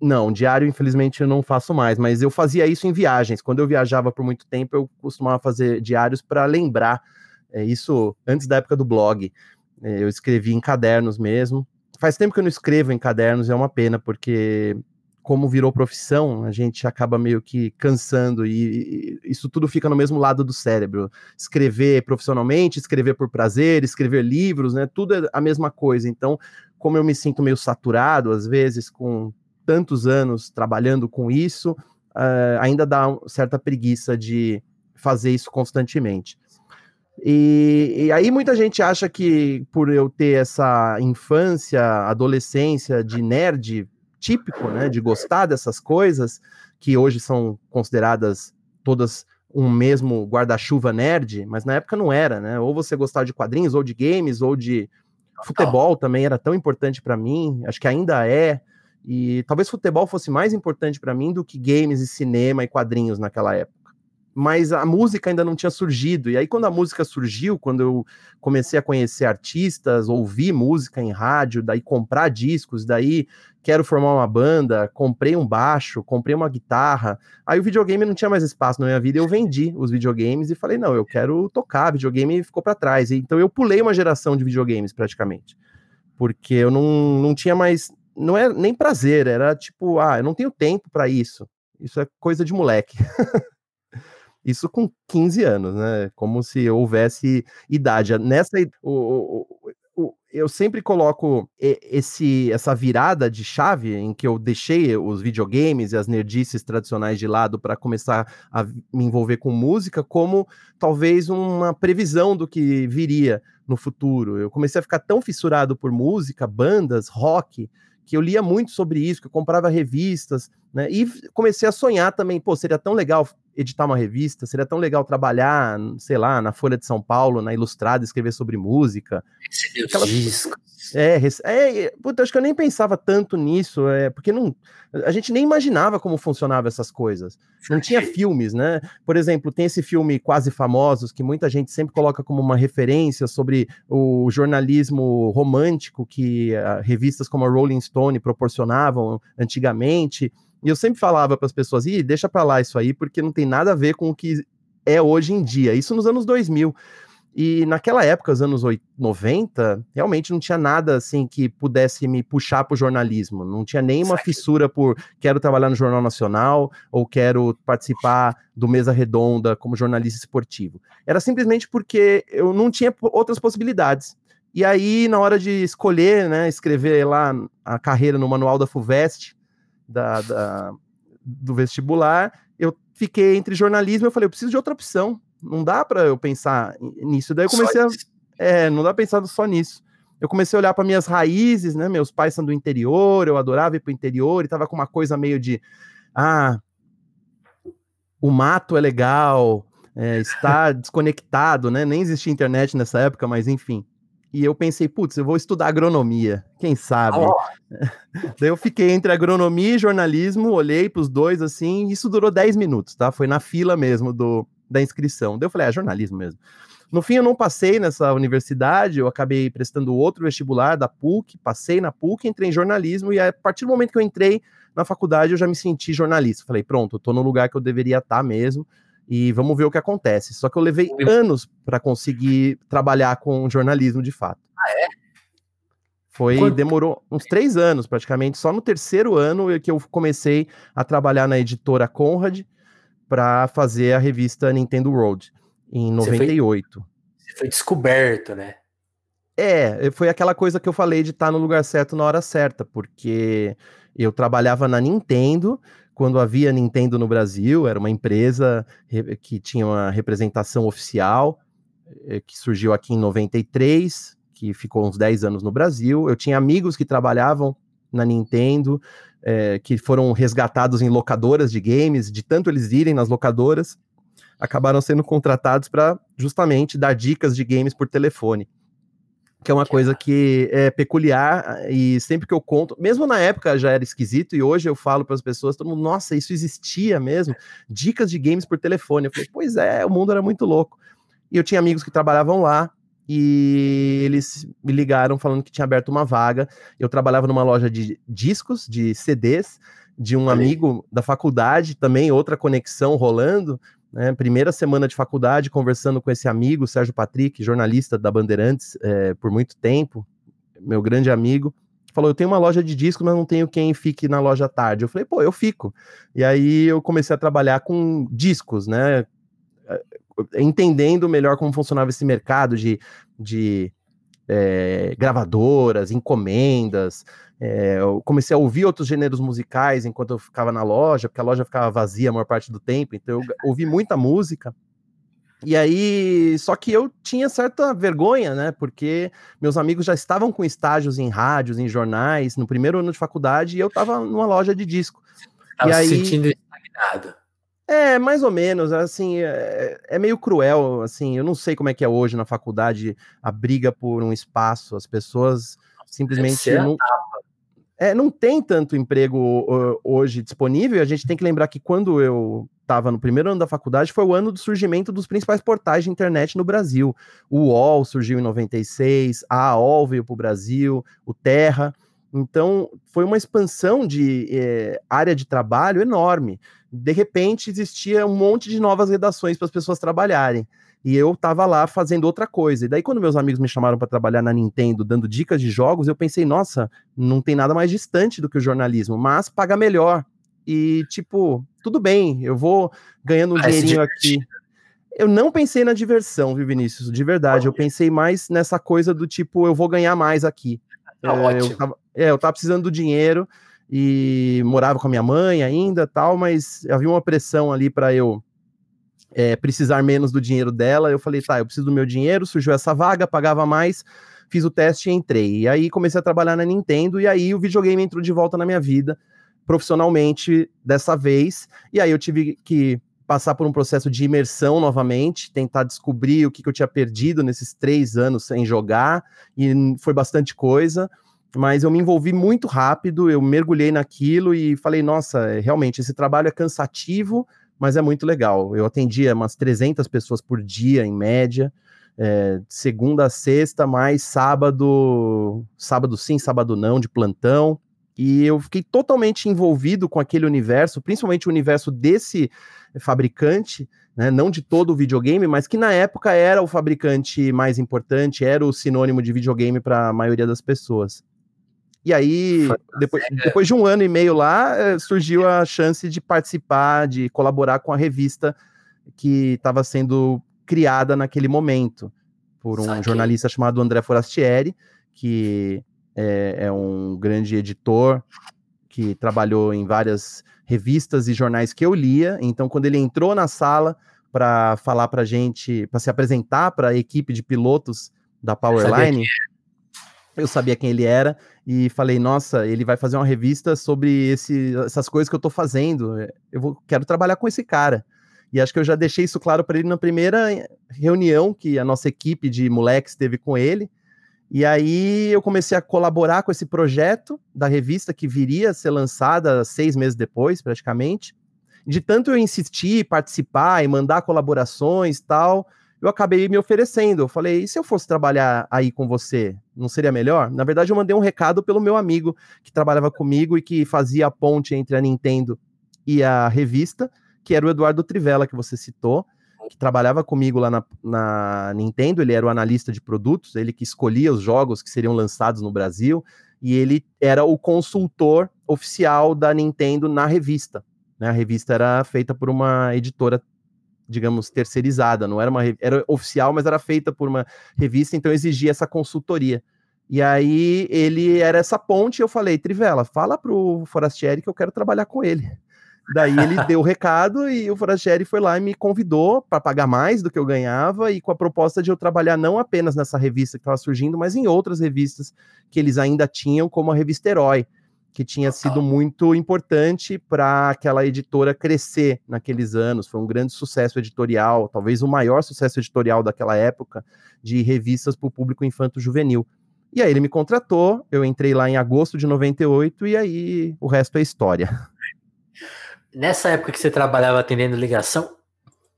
S2: Não, diário, infelizmente, eu não faço mais, mas eu fazia isso em viagens. Quando eu viajava por muito tempo, eu costumava fazer diários para lembrar. É, isso antes da época do blog. É, eu escrevi em cadernos mesmo. Faz tempo que eu não escrevo em cadernos, é uma pena, porque como virou profissão, a gente acaba meio que cansando e, e, isso tudo fica no mesmo lado do cérebro. Escrever profissionalmente, escrever por prazer, escrever livros, né? Tudo é a mesma coisa. Então, como eu me sinto meio saturado, às vezes, com tantos anos trabalhando com isso, uh, ainda dá certa preguiça de fazer isso constantemente. E, e, aí muita gente acha que por eu ter essa infância, adolescência de nerd típico, né, de gostar dessas coisas, que hoje são consideradas todas um mesmo guarda-chuva nerd, mas na época não era, né? Ou você gostava de quadrinhos, ou de games, ou de futebol também era tão importante para mim, acho que ainda é. E talvez futebol fosse mais importante para mim do que games e cinema e quadrinhos naquela época mas a música ainda não tinha surgido. E aí, quando a música surgiu, quando eu comecei a conhecer artistas, ouvir música em rádio, daí comprar discos, daí quero formar uma banda, comprei um baixo, comprei uma guitarra. Aí o videogame não tinha mais espaço na minha vida, eu vendi os videogames e falei: não, eu quero tocar. Videogame ficou para trás. Então eu pulei uma geração de videogames praticamente, porque eu não, não tinha mais. Não é nem prazer, era tipo, ah, eu não tenho tempo para isso. Isso é coisa de moleque. Isso com 15 anos, né? Como se houvesse idade. Nessa, o, o, eu sempre coloco esse, essa virada de chave em que eu deixei os videogames e as nerdices tradicionais de lado para começar a me envolver com música, como talvez uma previsão do que viria no futuro. Eu comecei a ficar tão fissurado por música, bandas, rock, que eu lia muito sobre isso, que eu comprava revistas, né? E comecei a sonhar também, pô, seria tão legal editar uma revista, seria tão legal trabalhar, sei lá, na Folha de São Paulo, na Ilustrada, escrever sobre música.
S1: Receber Aquelas... discos.
S2: É, é, puta, acho que eu nem pensava tanto nisso, é, porque não, a gente nem imaginava como funcionava essas coisas. Não tinha filmes, né? Por exemplo, tem esse filme Quase Famosos, que muita gente sempre coloca como uma referência sobre o jornalismo romântico que uh, revistas como a Rolling Stone proporcionavam antigamente. E eu sempre falava para as pessoas, Ih, deixa para lá isso aí, porque não tem nada a ver com o que é hoje em dia. Isso nos anos 2000. E naquela época, os anos 90, realmente não tinha nada assim que pudesse me puxar para o jornalismo. Não tinha nenhuma certo. fissura por quero trabalhar no Jornal Nacional ou quero participar do Mesa Redonda como jornalista esportivo. Era simplesmente porque eu não tinha outras possibilidades. E aí, na hora de escolher, né, escrever lá a carreira no manual da FUVEST, da, da, do vestibular, eu fiquei entre jornalismo e eu falei, eu preciso de outra opção. Não dá para eu pensar nisso. Daí eu comecei a. É, não dá pra pensar só nisso. Eu comecei a olhar para minhas raízes, né? Meus pais são do interior, eu adorava ir pro interior e tava com uma coisa meio de. Ah, o mato é legal, é, estar desconectado, né? Nem existia internet nessa época, mas enfim. E eu pensei, putz, eu vou estudar agronomia, quem sabe? Oh. Daí eu fiquei entre agronomia e jornalismo, olhei para os dois assim, isso durou 10 minutos, tá? Foi na fila mesmo do, da inscrição. Daí eu falei, é jornalismo mesmo. No fim, eu não passei nessa universidade, eu acabei prestando outro vestibular da PUC, passei na PUC, entrei em jornalismo, e a partir do momento que eu entrei na faculdade, eu já me senti jornalista. Falei, pronto, eu tô no lugar que eu deveria estar tá mesmo e vamos ver o que acontece. Só que eu levei anos para conseguir trabalhar com jornalismo de fato.
S1: Ah, é?
S2: Foi, Quanto? demorou uns três anos praticamente. Só no terceiro ano é que eu comecei a trabalhar na editora Conrad para fazer a revista Nintendo World em 98. Você foi,
S1: você foi descoberto, né?
S2: É, foi aquela coisa que eu falei de estar tá no lugar certo na hora certa, porque eu trabalhava na Nintendo, quando havia Nintendo no Brasil, era uma empresa que tinha uma representação oficial, eh, que surgiu aqui em 93, que ficou uns 10 anos no Brasil. Eu tinha amigos que trabalhavam na Nintendo, é, que foram resgatados em locadoras de games, de tanto eles irem nas locadoras, acabaram sendo contratados para justamente dar dicas de games por telefone. Que é uma coisa que é peculiar e sempre que eu conto, mesmo na época já era esquisito e hoje eu falo para as pessoas, todo mundo, nossa, isso existia mesmo, dicas de games por telefone. Eu falei, pois é, o mundo era muito louco. E eu tinha amigos que trabalhavam lá e eles me ligaram falando que tinha aberto uma vaga. Eu trabalhava numa loja de discos, de CDs, de um amigo da faculdade também, outra conexão rolando né, primeira semana de faculdade, conversando com esse amigo, Sérgio Patrick, jornalista da Bandeirantes é, por muito tempo, meu grande amigo, falou: Eu tenho uma loja de discos, mas não tenho quem fique na loja tarde. Eu falei: Pô, eu fico. E aí eu comecei a trabalhar com discos, né? É, entendendo melhor como funcionava esse mercado de, de é, gravadoras, encomendas, é, eu comecei a ouvir outros gêneros musicais enquanto eu ficava na loja, porque a loja ficava vazia a maior parte do tempo, então eu ouvi muita música. E aí, só que eu tinha certa vergonha, né? Porque meus amigos já estavam com estágios em rádios, em jornais, no primeiro ano de faculdade, e eu estava numa loja de disco.
S1: Tava
S2: e aí,
S1: se sentindo estagnado.
S2: É, mais ou menos, assim, é, é, meio cruel, assim, eu não sei como é que é hoje na faculdade a briga por um espaço, as pessoas simplesmente não, é, não tem tanto emprego uh, hoje disponível. A gente tem que lembrar que quando eu estava no primeiro ano da faculdade, foi o ano do surgimento dos principais portais de internet no Brasil. O UOL surgiu em 96, a AOL veio para o Brasil, o Terra. Então, foi uma expansão de eh, área de trabalho enorme. De repente, existia um monte de novas redações para as pessoas trabalharem e eu tava lá fazendo outra coisa. E daí, quando meus amigos me chamaram para trabalhar na Nintendo, dando dicas de jogos, eu pensei, nossa, não tem nada mais distante do que o jornalismo, mas paga melhor. E, tipo, tudo bem, eu vou ganhando um dinheirinho aqui. Eu não pensei na diversão, viu, Vinícius? De verdade, eu pensei mais nessa coisa do tipo, eu vou ganhar mais aqui.
S1: Tá
S2: é, eu, tava, é, eu tava precisando do dinheiro e morava com a minha mãe ainda, tal, mas havia uma pressão ali para eu é, precisar menos do dinheiro dela. Eu falei, tá, eu preciso do meu dinheiro, surgiu essa vaga, pagava mais, fiz o teste e entrei. E aí comecei a trabalhar na Nintendo, e aí o videogame entrou de volta na minha vida, profissionalmente dessa vez. E aí eu tive que passar por um processo de imersão novamente, tentar descobrir o que, que eu tinha perdido nesses três anos sem jogar, e foi bastante coisa mas eu me envolvi muito rápido, eu mergulhei naquilo e falei, nossa, realmente, esse trabalho é cansativo, mas é muito legal. Eu atendia umas 300 pessoas por dia, em média, é, segunda a sexta, mais sábado, sábado sim, sábado não, de plantão. E eu fiquei totalmente envolvido com aquele universo, principalmente o universo desse fabricante, né, não de todo o videogame, mas que na época era o fabricante mais importante, era o sinônimo de videogame para a maioria das pessoas. E aí, depois, depois de um ano e meio lá, eh, surgiu a chance de participar, de colaborar com a revista que estava sendo criada naquele momento por um Saquei. jornalista chamado André Forastieri, que é, é, um grande editor que trabalhou em várias revistas e jornais que eu lia. Então, quando ele entrou na sala para falar para gente, para se apresentar para a equipe de pilotos da Powerline, eu sabia quem ele era e falei, nossa, ele vai fazer uma revista sobre esse, essas coisas que eu tô fazendo. Eu vou, quero trabalhar com esse cara. E acho que eu já deixei isso claro para ele na primeira reunião que a nossa equipe de moleques teve com ele. E aí eu comecei a colaborar com esse projeto da revista que viria a ser lançada seis meses depois, praticamente. De tanto eu insistir, participar e mandar colaborações tal, eu acabei me oferecendo. Eu falei, e se eu fosse trabalhar aí com você, não seria melhor? Na verdade, eu mandei um recado pelo meu amigo que trabalhava comigo e que fazia a ponte entre a Nintendo e a revista, que era o Eduardo Trivella, que você citou, que trabalhava comigo lá na, na Nintendo. Ele era o analista de produtos, ele que escolhia os jogos que seriam lançados no Brasil, e ele era o consultor oficial da Nintendo na revista. Né? A revista era feita por uma editora digamos, terceirizada, não era uma era oficial, mas era feita por uma revista, então exigia essa consultoria. E aí ele era essa ponte, eu falei, Trivela, fala pro Forastieri que eu quero trabalhar com ele. Daí ele deu o recado e o Forastieri foi lá e me convidou para pagar mais do que eu ganhava e com a proposta de eu trabalhar não apenas nessa revista que estava surgindo, mas em outras revistas que eles ainda tinham, como a revista Herói. Que tinha sido muito importante para aquela editora crescer naqueles anos. Foi um grande sucesso editorial, talvez o maior sucesso editorial daquela época, de revistas para o público infanto-juvenil. E aí ele me contratou, eu entrei lá em agosto de 98 e aí o resto é história.
S1: Nessa época que você trabalhava atendendo ligação,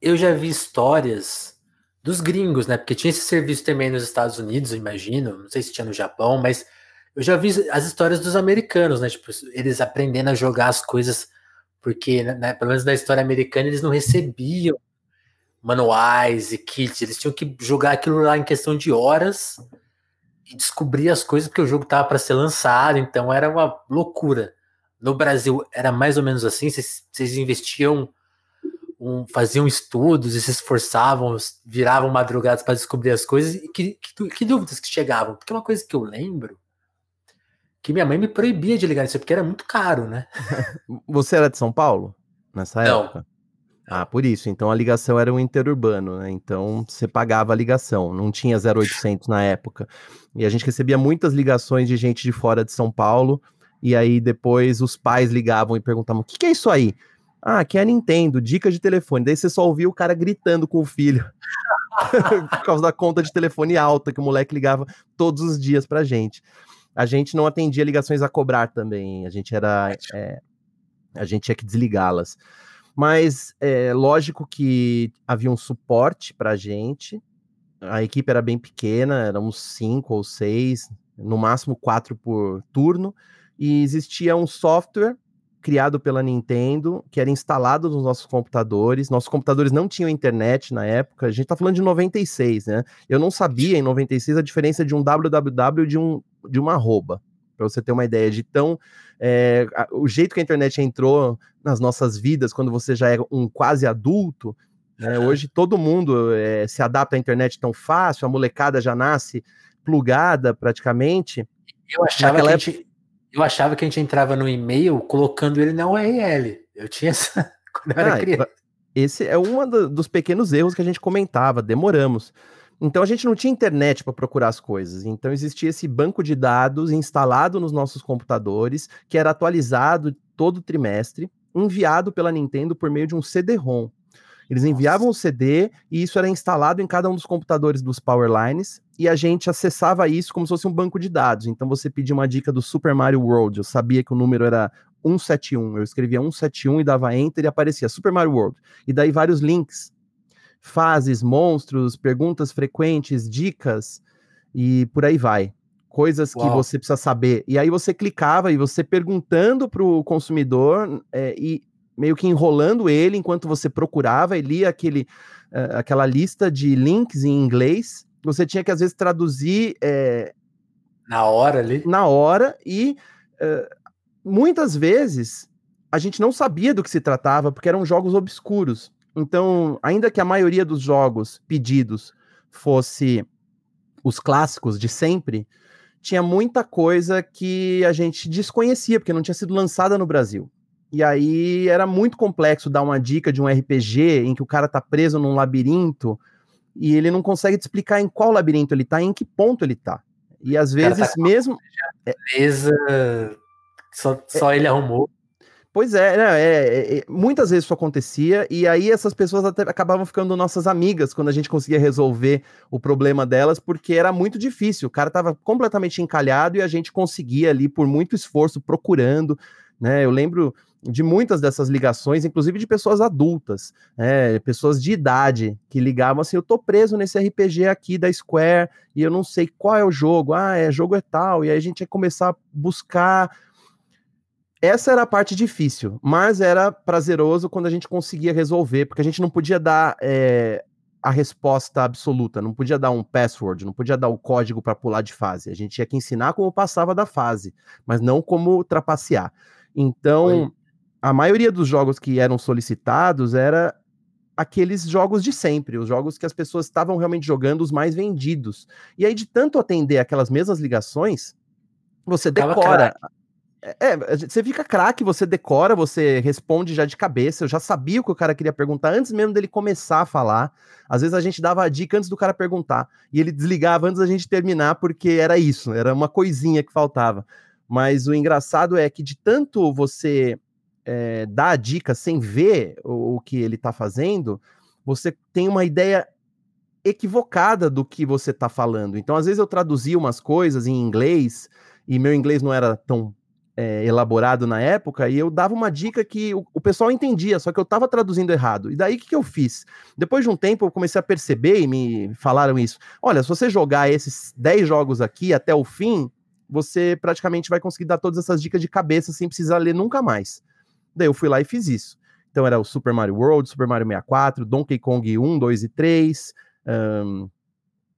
S1: eu já vi histórias dos gringos, né? Porque tinha esse serviço também nos Estados Unidos, eu imagino, não sei se tinha no Japão, mas eu já vi as histórias dos americanos, né? Tipo, eles aprendendo a jogar as coisas, porque, né, né, pelo menos na história americana, eles não recebiam manuais e kits, eles tinham que jogar aquilo lá em questão de horas e descobrir as coisas, porque o jogo tava para ser lançado, então era uma loucura. No Brasil era mais ou menos assim, vocês, investiam, um, faziam estudos e se esforçavam, viravam madrugadas para descobrir as coisas, e que, que, que dúvidas que chegavam? Porque uma coisa que eu lembro que minha mãe me proibia de ligar isso porque era muito caro, né?
S2: Você era de São Paulo nessa Não. época? Ah, por isso. Então a ligação era um interurbano, né? Então você pagava a ligação, não tinha 0800 na época. E a gente recebia muitas ligações de gente de fora de São Paulo. E aí depois os pais ligavam e perguntavam: o que, que é isso aí? Ah, que é a Nintendo, dica de telefone. Daí você só ouvia o cara gritando com o filho. por causa da conta de telefone alta que o moleque ligava todos os dias pra gente a gente não atendia ligações a cobrar também. A gente era. É, a gente tinha que desligá-las. Mas é lógico que havia um suporte para a gente. A equipe era bem pequena, éramos cinco ou seis, no máximo quatro por turno, e existia um software criado pela Nintendo, que era instalado nos nossos computadores. Nossos computadores não tinham internet na época. A gente está falando de 96, né? Eu não sabia em 96 a diferença de um www de um de uma arroba, para você ter uma ideia de tão é, o jeito que a internet entrou nas nossas vidas quando você já é um quase adulto. Né? Hoje todo mundo é, se adapta à internet tão fácil, a molecada já nasce plugada praticamente.
S1: Eu achava que a gente eu achava que a gente entrava no e-mail colocando ele na URL. Eu tinha essa. Quando eu era ah, criança.
S2: Esse é um dos pequenos erros que a gente comentava, demoramos. Então a gente não tinha internet para procurar as coisas. Então existia esse banco de dados instalado nos nossos computadores, que era atualizado todo trimestre, enviado pela Nintendo por meio de um CD-ROM. Eles enviavam o CD e isso era instalado em cada um dos computadores dos Powerlines e a gente acessava isso como se fosse um banco de dados. Então você pedia uma dica do Super Mario World, eu sabia que o número era 171, eu escrevia 171 e dava enter e aparecia Super Mario World. E daí vários links, fases, monstros, perguntas frequentes, dicas e por aí vai. Coisas Uau. que você precisa saber. E aí você clicava e você perguntando para o consumidor é, e meio que enrolando ele enquanto você procurava e lia aquele, uh, aquela lista de links em inglês. Você tinha que, às vezes, traduzir. É,
S1: na hora ali?
S2: Na hora, e uh, muitas vezes a gente não sabia do que se tratava, porque eram jogos obscuros. Então, ainda que a maioria dos jogos pedidos fosse os clássicos de sempre, tinha muita coisa que a gente desconhecia, porque não tinha sido lançada no Brasil. E aí era muito complexo dar uma dica de um RPG em que o cara tá preso num labirinto e ele não consegue te explicar em qual labirinto ele tá e em que ponto ele tá. E às vezes tá mesmo.
S1: Beleza, só, só é, ele arrumou.
S2: Pois é, né, é, é, muitas vezes isso acontecia, e aí essas pessoas até acabavam ficando nossas amigas quando a gente conseguia resolver o problema delas, porque era muito difícil. O cara estava completamente encalhado e a gente conseguia ali, por muito esforço, procurando. Né? Eu lembro de muitas dessas ligações, inclusive de pessoas adultas, é, pessoas de idade, que ligavam assim: eu tô preso nesse RPG aqui da Square e eu não sei qual é o jogo, ah, é jogo é tal, e aí a gente ia começar a buscar. Essa era a parte difícil, mas era prazeroso quando a gente conseguia resolver, porque a gente não podia dar é, a resposta absoluta, não podia dar um password, não podia dar o código para pular de fase. A gente tinha que ensinar como passava da fase, mas não como trapacear. Então, Oi a maioria dos jogos que eram solicitados era aqueles jogos de sempre, os jogos que as pessoas estavam realmente jogando, os mais vendidos. E aí, de tanto atender aquelas mesmas ligações, você decora. É, você fica craque, você decora, você responde já de cabeça. Eu já sabia o que o cara queria perguntar antes mesmo dele começar a falar. Às vezes a gente dava a dica antes do cara perguntar. E ele desligava antes da gente terminar, porque era isso, era uma coisinha que faltava. Mas o engraçado é que de tanto você é, dar a dica sem ver o, o que ele está fazendo, você tem uma ideia equivocada do que você está falando. Então, às vezes eu traduzia umas coisas em inglês e meu inglês não era tão é, elaborado na época, e eu dava uma dica que o, o pessoal entendia, só que eu estava traduzindo errado. E daí o que, que eu fiz? Depois de um tempo eu comecei a perceber e me falaram isso. Olha, se você jogar esses 10 jogos aqui até o fim, você praticamente vai conseguir dar todas essas dicas de cabeça sem precisar ler nunca mais. Daí eu fui lá e fiz isso. Então era o Super Mario World, Super Mario 64, Donkey Kong 1, 2 e 3. Um,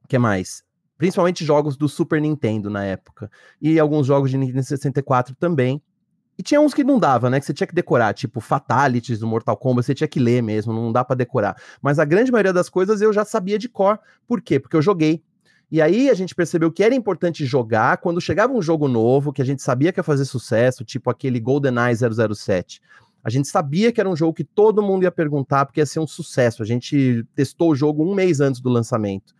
S2: que mais? Principalmente jogos do Super Nintendo na época. E alguns jogos de Nintendo 64 também. E tinha uns que não dava, né? Que você tinha que decorar, tipo Fatalities do Mortal Kombat, você tinha que ler mesmo, não dá para decorar. Mas a grande maioria das coisas eu já sabia de cor. Por quê? Porque eu joguei. E aí a gente percebeu que era importante jogar quando chegava um jogo novo, que a gente sabia que ia fazer sucesso, tipo aquele GoldenEye 007. A gente sabia que era um jogo que todo mundo ia perguntar, porque ia ser um sucesso. A gente testou o jogo um mês antes do lançamento.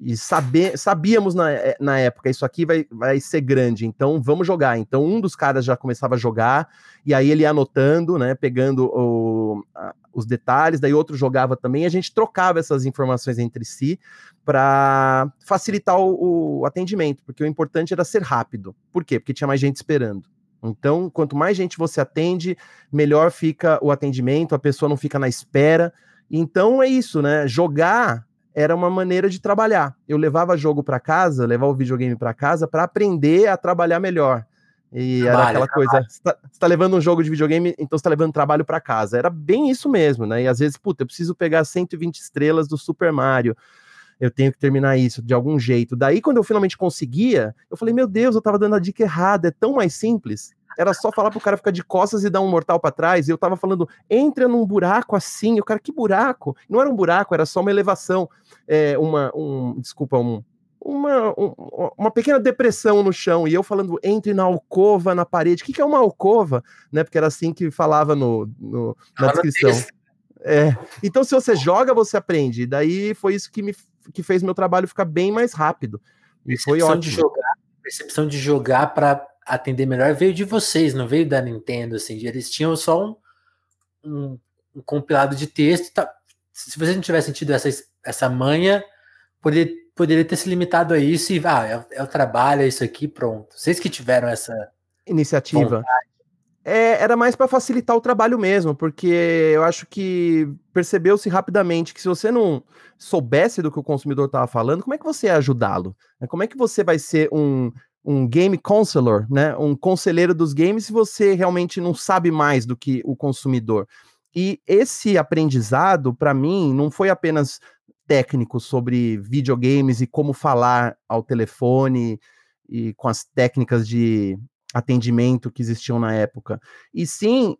S2: E saber, sabíamos na, eh, na época, isso aqui vai, vai ser grande, então vamos jogar. Então um dos caras já começava a jogar, e aí ele ia anotando, né, pegando o, a, os detalhes, daí outro jogava também, a gente trocava essas informações entre si para facilitar o, o atendimento, porque o importante era ser rápido. Por quê? Porque tinha mais gente esperando. Então, quanto mais gente você atende, melhor fica o atendimento, a pessoa não fica na espera. Então é isso, né? Jogar era uma maneira de trabalhar. Eu levava jogo para casa, levava o videogame para casa para aprender a trabalhar melhor. E trabalho, era aquela coisa, você tá, tá, levando um jogo de videogame, então você tá levando trabalho para casa. Era bem isso mesmo, né? E às vezes, puta, eu preciso pegar 120 estrelas do Super Mario eu tenho que terminar isso de algum jeito. Daí, quando eu finalmente conseguia, eu falei, meu Deus, eu tava dando a dica errada, é tão mais simples. Era só falar pro cara ficar de costas e dar um mortal para trás. E eu tava falando, entra num buraco assim. O cara, que buraco? Não era um buraco, era só uma elevação. É, uma, um, desculpa, um, uma, um, uma pequena depressão no chão, e eu falando, entre na alcova, na parede. O que, que é uma alcova? Né, porque era assim que falava no, no na descrição. É. Então, se você joga, você aprende. E daí foi isso que me que fez meu trabalho ficar bem mais rápido. E foi ótimo.
S1: De jogar, percepção de jogar para atender melhor veio de vocês, não veio da Nintendo, assim. Eles tinham só um, um, um compilado de texto. Tá, se vocês não tivessem tido essa, essa manha, poderia, poderia ter se limitado a isso e, ah, é, é o trabalho, é isso aqui, pronto. Vocês que tiveram essa
S2: iniciativa. Vontade é, era mais para facilitar o trabalho mesmo, porque eu acho que percebeu-se rapidamente que se você não soubesse do que o consumidor estava falando, como é que você ia ajudá-lo? Como é que você vai ser um, um game counselor, né? Um conselheiro dos games se você realmente não sabe mais do que o consumidor? E esse aprendizado, para mim, não foi apenas técnico sobre videogames e como falar ao telefone e com as técnicas de atendimento que existiam na época, e sim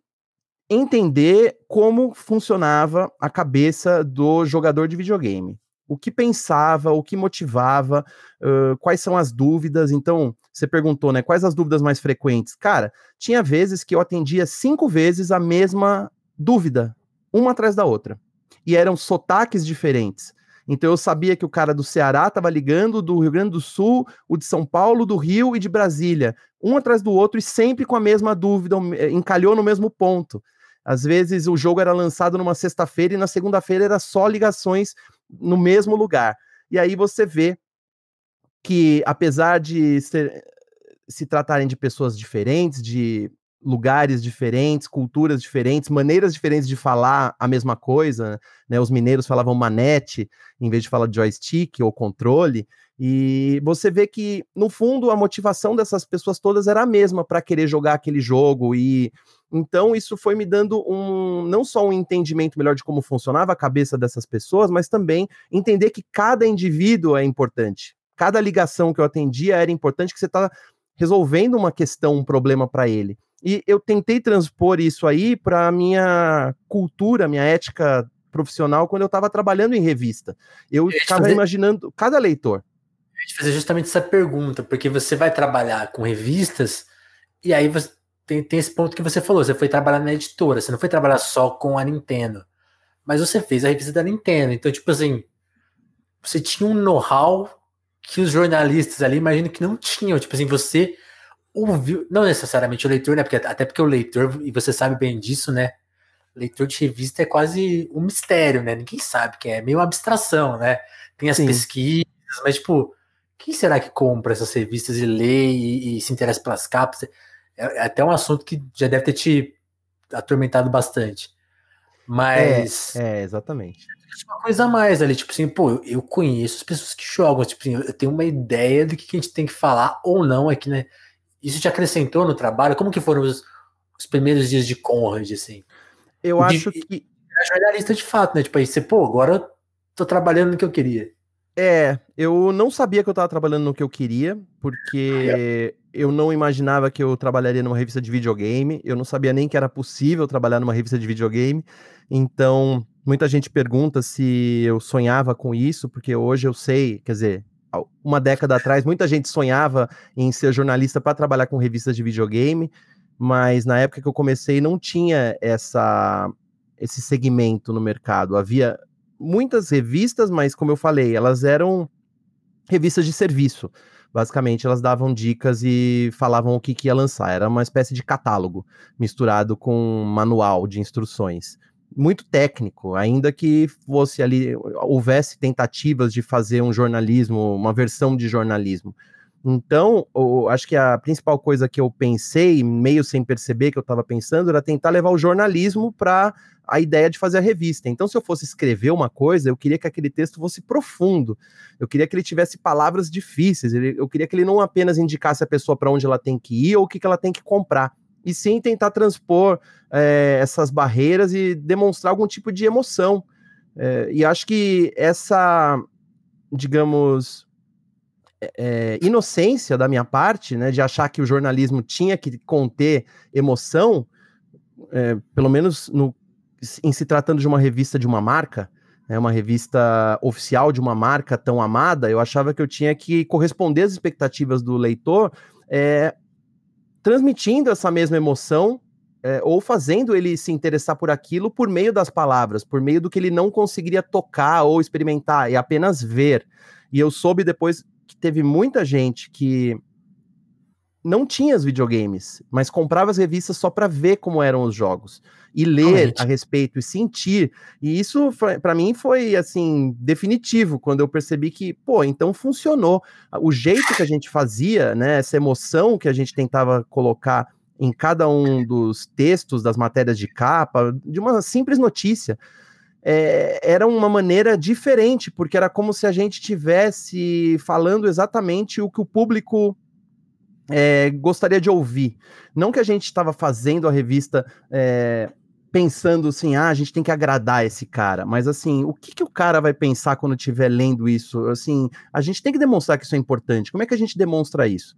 S2: entender como funcionava a cabeça do jogador de videogame. O que pensava, o que motivava, uh, quais são as dúvidas. Então, você perguntou, né? Quais as dúvidas mais frequentes? Cara, tinha vezes que eu atendia cinco vezes a mesma dúvida, uma atrás da outra. E eram sotaques diferentes. Então eu sabia que o cara do Ceará estava ligando do Rio Grande do Sul, o de São Paulo, do Rio e de Brasília, um atrás do outro e sempre com a mesma dúvida, eh, encalhou no mesmo ponto. Às vezes o jogo era lançado numa sexta-feira e na segunda-feira era só ligações no mesmo lugar. E aí você vê que apesar de ser, se tratarem de pessoas diferentes, de lugares diferentes, culturas diferentes, maneiras diferentes de falar a mesma coisa, né? Os mineiros falavam manete em vez de falar joystick ou controle, e você vê que no fundo a motivação dessas pessoas todas era a mesma para querer jogar aquele jogo e então isso foi me dando um não só um entendimento melhor de como funcionava a cabeça dessas pessoas, mas também entender que cada indivíduo é importante. Cada ligação que eu atendia era importante que você está resolvendo uma questão, um problema para ele. E eu tentei transpor isso aí para a minha cultura, minha ética profissional quando eu estava trabalhando em revista. Eu ficava fazer... imaginando cada leitor.
S1: Eu ia fazer justamente essa pergunta, porque você vai trabalhar com revistas e aí você tem, tem esse ponto que você falou, você foi trabalhar na editora, você não foi trabalhar só com a Nintendo, mas você fez a revista da Nintendo. Então, tipo assim, você tinha um know-how que os jornalistas ali, imagino que não tinham. Tipo assim, você ouviu, não necessariamente o leitor, né? Porque, até porque o leitor, e você sabe bem disso, né? Leitor de revista é quase um mistério, né? Ninguém sabe que é meio abstração, né? Tem as Sim. pesquisas, mas tipo, quem será que compra essas revistas e lê e, e se interessa pelas capas? É, é, até um assunto que já deve ter te atormentado bastante. Mas.
S2: É, é exatamente.
S1: Uma coisa a mais ali, tipo assim, pô, eu conheço as pessoas que jogam, tipo assim, eu tenho uma ideia do que a gente tem que falar ou não aqui, né? Isso te acrescentou no trabalho? Como que foram os, os primeiros dias de Conrad, assim?
S2: Eu acho que.
S1: É jornalista de fato, né? Tipo, aí você, pô, agora eu tô trabalhando no que eu queria.
S2: É, eu não sabia que eu tava trabalhando no que eu queria, porque eu não imaginava que eu trabalharia numa revista de videogame, eu não sabia nem que era possível trabalhar numa revista de videogame. Então, muita gente pergunta se eu sonhava com isso, porque hoje eu sei, quer dizer, uma década atrás, muita gente sonhava em ser jornalista para trabalhar com revistas de videogame, mas na época que eu comecei não tinha essa esse segmento no mercado. Havia muitas revistas, mas como eu falei, elas eram revistas de serviço. Basicamente, elas davam dicas e falavam o que, que ia lançar. Era uma espécie de catálogo misturado com manual de instruções. Muito técnico, ainda que fosse ali, houvesse tentativas de fazer um jornalismo, uma versão de jornalismo. Então, eu acho que a principal coisa que eu pensei, meio sem perceber que eu estava pensando, era tentar levar o jornalismo para a ideia de fazer a revista. Então, se eu fosse escrever uma coisa, eu queria que aquele texto fosse profundo. Eu queria que ele tivesse palavras difíceis. Eu queria que ele não apenas indicasse a pessoa para onde ela tem que ir ou o que, que ela tem que comprar. E sim tentar transpor é, essas barreiras e demonstrar algum tipo de emoção. É, e acho que essa, digamos, é, inocência da minha parte, né, de achar que o jornalismo tinha que conter emoção, é, pelo menos no, em se tratando de uma revista de uma marca, né, uma revista oficial de uma marca tão amada, eu achava que eu tinha que corresponder às expectativas do leitor, é, transmitindo essa mesma emoção é, ou fazendo ele se interessar por aquilo por meio das palavras, por meio do que ele não conseguiria tocar ou experimentar, e apenas ver. E eu soube depois que teve muita gente que não tinha os videogames, mas comprava as revistas só para ver como eram os jogos e ler a respeito e sentir. E isso para mim foi assim definitivo quando eu percebi que, pô, então funcionou. O jeito que a gente fazia, né, essa emoção que a gente tentava colocar em cada um dos textos das matérias de capa, de uma simples notícia é, era uma maneira diferente, porque era como se a gente tivesse falando exatamente o que o público é, gostaria de ouvir. Não que a gente estava fazendo a revista é, pensando assim, ah, a gente tem que agradar esse cara, mas assim, o que, que o cara vai pensar quando estiver lendo isso? Assim, a gente tem que demonstrar que isso é importante. Como é que a gente demonstra isso?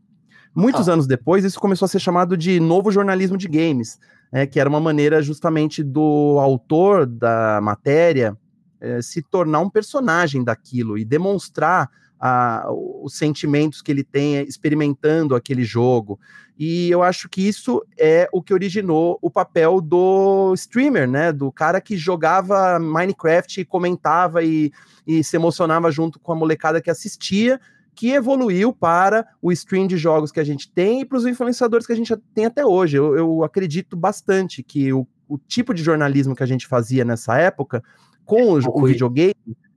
S2: Muitos ah. anos depois, isso começou a ser chamado de novo jornalismo de games é, que era uma maneira justamente do autor da matéria é, se tornar um personagem daquilo e demonstrar a, os sentimentos que ele tem experimentando aquele jogo. E eu acho que isso é o que originou o papel do streamer, né? Do cara que jogava Minecraft e comentava e, e se emocionava junto com a molecada que assistia que evoluiu para o stream de jogos que a gente tem e para os influenciadores que a gente tem até hoje. Eu, eu acredito bastante que o, o, tipo de jornalismo que a gente fazia nessa época, com o, o videogame,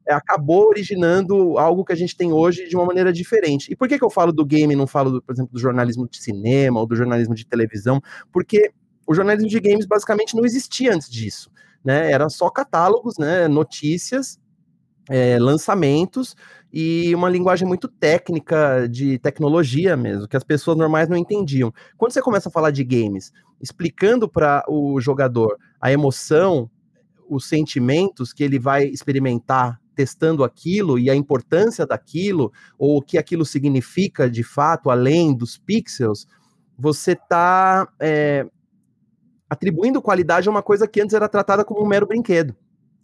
S2: acabou originando algo que a gente tem hoje de uma maneira diferente. E por que, que eu falo do game e não falo, do, por exemplo, do jornalismo de cinema ou do jornalismo de televisão? Porque o jornalismo de games basicamente não existia antes disso. Né? Era só catálogos, né? notícias, é, lançamentos e uma linguagem muito técnica de tecnologia mesmo, que as pessoas normais não entendiam. Quando você começa a falar de games, explicando para o jogador a emoção, os sentimentos que ele vai experimentar testando aquilo e a importância daquilo, ou o que aquilo significa de fato, além dos pixels, você está é, atribuindo qualidade a uma coisa que antes era tratada como um mero brinquedo.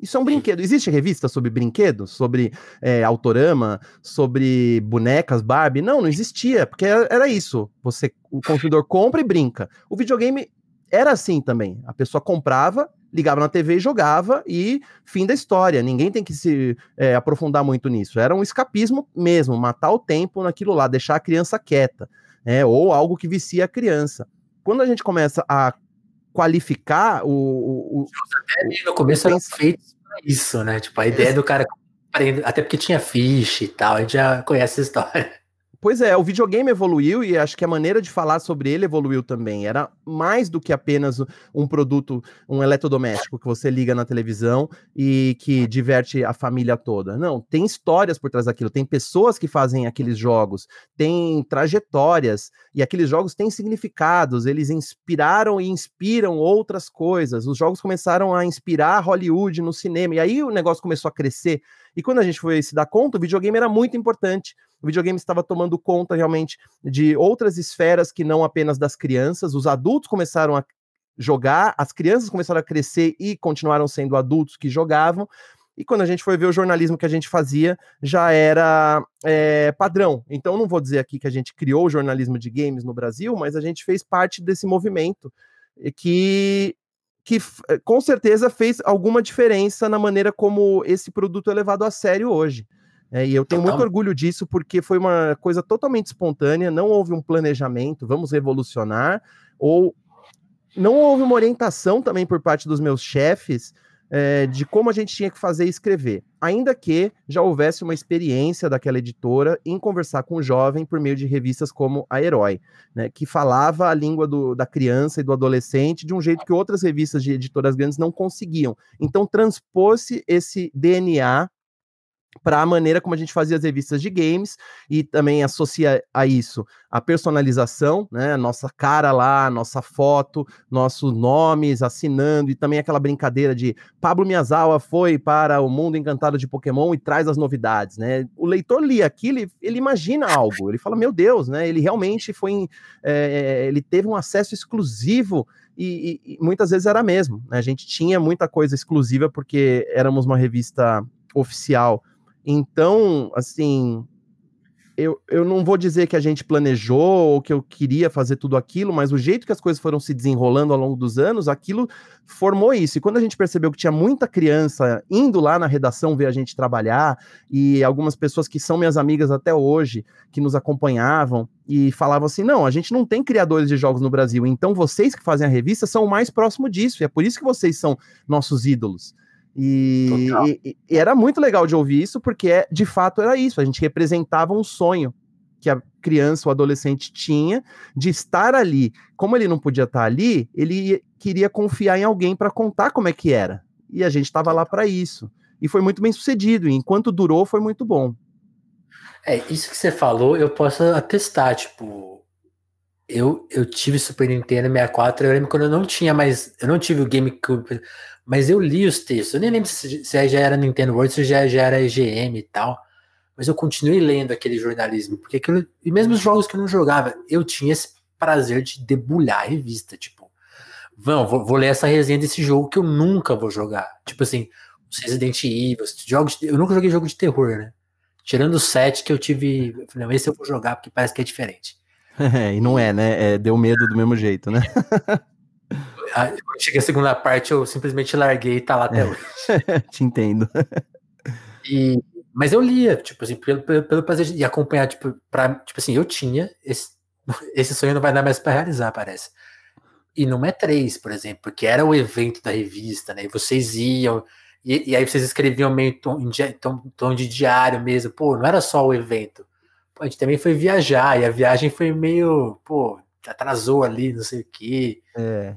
S2: Isso é um brinquedo. Existe revista sobre brinquedos, sobre é, autorama, sobre bonecas, Barbie? Não, não existia, porque era isso. Você, o consumidor compra e brinca. O videogame era assim também. A pessoa comprava, ligava na TV e jogava, e fim da história. Ninguém tem que se é, aprofundar muito nisso. Era um escapismo mesmo, matar o tempo naquilo lá, deixar a criança quieta. né? Ou algo que vicia a criança. Quando a gente começa a qualificar o. o, o
S1: no começo eram feitos para isso, né? Tipo, a ideia do cara. Até porque tinha ficha e tal, a gente já conhece a história.
S2: Pois é, o videogame evoluiu e acho que a maneira de falar sobre ele evoluiu também. Era mais do que apenas um produto, um eletrodoméstico que você liga na televisão e que diverte a família toda. Não, tem histórias por trás daquilo, tem pessoas que fazem aqueles jogos, tem trajetórias e aqueles jogos têm significados, eles inspiraram e inspiram outras coisas. Os jogos começaram a inspirar Hollywood no cinema e aí o negócio começou a crescer. E quando a gente foi se dar conta, o videogame era muito importante o videogame estava tomando conta realmente de outras esferas que não apenas das crianças. Os adultos começaram a jogar, as crianças começaram a crescer e continuaram sendo adultos que jogavam. E quando a gente foi ver o jornalismo que a gente fazia, já era é, padrão. Então, não vou dizer aqui que a gente criou o jornalismo de games no Brasil, mas a gente fez parte desse movimento que, que com certeza fez alguma diferença na maneira como esse produto é levado a sério hoje. É, e eu tenho Total. muito orgulho disso porque foi uma coisa totalmente espontânea, não houve um planejamento, vamos revolucionar, ou não houve uma orientação também por parte dos meus chefes é, de como a gente tinha que fazer e escrever, ainda que já houvesse uma experiência daquela editora em conversar com o jovem por meio de revistas como a Herói, né, que falava a língua do, da criança e do adolescente de um jeito que outras revistas de editoras grandes não conseguiam. Então transpôs-se esse DNA para a maneira como a gente fazia as revistas de games e também associa a isso a personalização, né? Nossa cara lá, nossa foto, nossos nomes assinando e também aquela brincadeira de Pablo Miyazawa foi para o mundo encantado de Pokémon e traz as novidades, né? O leitor lia aquilo, ele, ele imagina algo, ele fala meu Deus, né? Ele realmente foi, em, é, ele teve um acesso exclusivo e, e, e muitas vezes era mesmo. Né? A gente tinha muita coisa exclusiva porque éramos uma revista oficial então, assim, eu, eu não vou dizer que a gente planejou ou que eu queria fazer tudo aquilo, mas o jeito que as coisas foram se desenrolando ao longo dos anos, aquilo formou isso. E quando a gente percebeu que tinha muita criança indo lá na redação ver a gente trabalhar, e algumas pessoas que são minhas amigas até hoje, que nos acompanhavam e falavam assim: não, a gente não tem criadores de jogos no Brasil, então vocês que fazem a revista são o mais próximo disso, e é por isso que vocês são nossos ídolos. E, e, e, era muito legal de ouvir isso, porque é, de fato era isso, a gente representava um sonho que a criança ou adolescente tinha de estar ali. Como ele não podia estar ali, ele queria confiar em alguém para contar como é que era. E a gente estava lá para isso. E foi muito bem sucedido, e enquanto durou, foi muito bom.
S1: É, isso que você falou, eu posso atestar, tipo, eu, eu tive Super Nintendo 64, eu lembro quando eu não tinha mais, eu não tive o GameCube, mas eu li os textos. Eu nem lembro se, se já era Nintendo World, se já, já era EGM e tal. Mas eu continuei lendo aquele jornalismo. Porque aquilo, e mesmo os jogos que eu não jogava, eu tinha esse prazer de debulhar a revista. Tipo, vão, vou, vou, ler essa resenha desse jogo que eu nunca vou jogar. Tipo assim, os Resident Evil, jogos. Eu nunca joguei jogo de terror, né? Tirando o set que eu tive. Eu falei, não, esse eu vou jogar porque parece que é diferente.
S2: É, e não é, né? É, deu medo do mesmo jeito, né?
S1: quando cheguei a segunda parte, eu simplesmente larguei e tá lá até é. hoje.
S2: Te entendo.
S1: E, mas eu lia, tipo assim, pelo, pelo, pelo prazer de acompanhar, tipo, pra, tipo assim, eu tinha, esse, esse sonho não vai dar mais para realizar, parece. E é três, por exemplo, porque era o evento da revista, né? E vocês iam, e, e aí vocês escreviam meio tom, em tom, tom de diário mesmo, pô, não era só o evento. Pô, a gente também foi viajar, e a viagem foi meio, pô, atrasou ali, não sei o quê.
S2: É.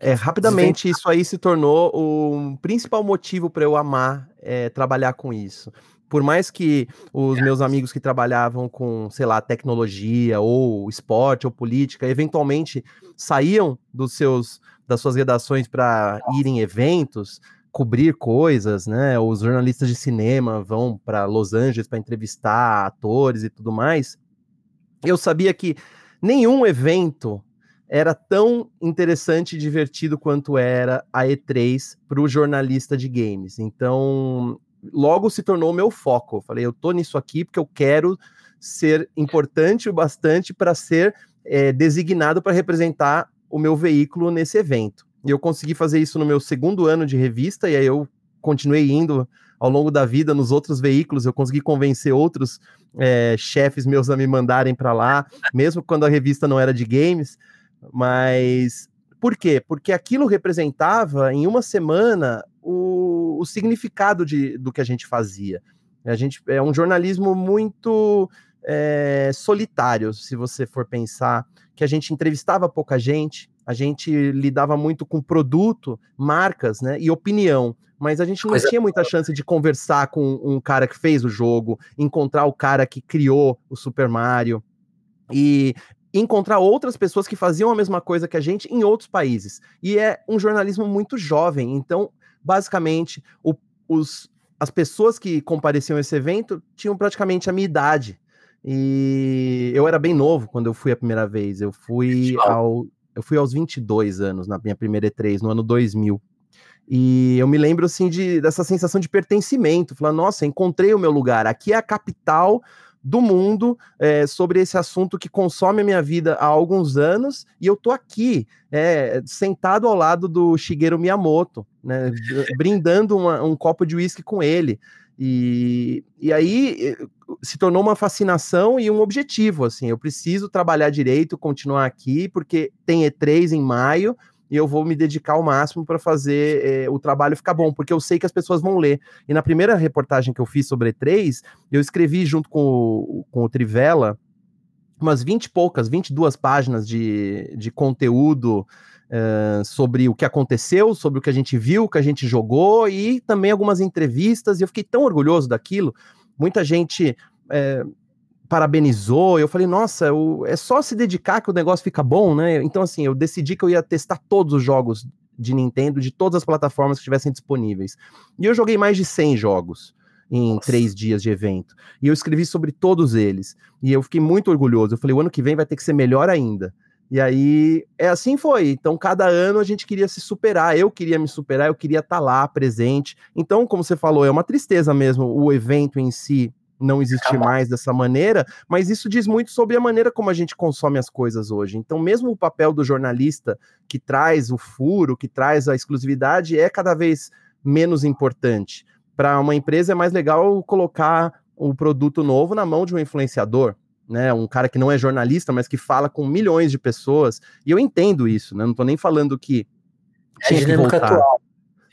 S2: É, rapidamente isso aí se tornou o principal motivo para eu amar é, trabalhar com isso. Por mais que os meus amigos que trabalhavam com, sei lá, tecnologia ou esporte ou política, eventualmente saíam dos seus das suas redações para ir em eventos, cobrir coisas, né? Os jornalistas de cinema vão para Los Angeles para entrevistar atores e tudo mais. Eu sabia que nenhum evento era tão interessante e divertido quanto era a E3 para o jornalista de games. Então, logo se tornou meu foco. Eu falei, eu tô nisso aqui porque eu quero ser importante o bastante para ser é, designado para representar o meu veículo nesse evento. E eu consegui fazer isso no meu segundo ano de revista, e aí eu continuei indo ao longo da vida nos outros veículos, eu consegui convencer outros é, chefes meus a me mandarem para lá, mesmo quando a revista não era de games. Mas por quê? Porque aquilo representava em uma semana o, o significado de, do que a gente fazia. A gente é um jornalismo muito é, solitário, se você for pensar, que a gente entrevistava pouca gente, a gente lidava muito com produto, marcas, né, e opinião, mas a gente não Coisa tinha muita chance de conversar com um cara que fez o jogo, encontrar o cara que criou o Super Mario e encontrar outras pessoas que faziam a mesma coisa que a gente em outros países. E é um jornalismo muito jovem, então, basicamente, o, os, as pessoas que compareciam a esse evento tinham praticamente a minha idade. E eu era bem novo quando eu fui a primeira vez. Eu fui ao eu fui aos 22 anos na minha primeira E3 no ano 2000. E eu me lembro assim de dessa sensação de pertencimento, falar, nossa, encontrei o meu lugar. Aqui é a capital do mundo é, sobre esse assunto que consome a minha vida há alguns anos, e eu tô aqui, é, sentado ao lado do Shigeru Miyamoto, né, brindando uma, um copo de uísque com ele. E, e aí eh, se tornou uma fascinação e um objetivo, assim, eu preciso trabalhar direito, continuar aqui, porque tem E3 em maio, e eu vou me dedicar ao máximo para fazer é, o trabalho ficar bom, porque eu sei que as pessoas vão ler. E na primeira reportagem que eu fiz sobre E3, eu escrevi junto com o, com o Trivela umas 20 e poucas, 22 páginas de, de conteúdo uh, sobre o que aconteceu, sobre o que a gente viu, o que a gente jogou e também algumas entrevistas. E eu fiquei tão orgulhoso daquilo. Muita gente. É, parabenizou. Eu falei, nossa, o, é só se dedicar que o negócio fica bom, né? Então, assim, eu decidi que eu ia testar todos os jogos de Nintendo, de todas as plataformas que estivessem disponíveis. E eu joguei mais de 100 jogos em nossa. três dias de evento. E eu escrevi sobre todos eles. E eu fiquei muito orgulhoso. Eu falei, o ano que vem vai ter que ser melhor ainda. E aí, é assim foi. Então, cada ano a gente queria se superar. Eu queria me superar, eu queria estar tá lá, presente. Então, como você falou, é uma tristeza mesmo o evento em si não existir mais dessa maneira, mas isso diz muito sobre a maneira como a gente consome as coisas hoje. Então, mesmo o papel do jornalista que traz o furo, que traz a exclusividade, é cada vez menos importante. Para uma empresa é mais legal colocar o produto novo na mão de um influenciador, né? Um cara que não é jornalista, mas que fala com milhões de pessoas. E eu entendo isso, né? Não estou nem falando que
S1: é a dinâmica atual.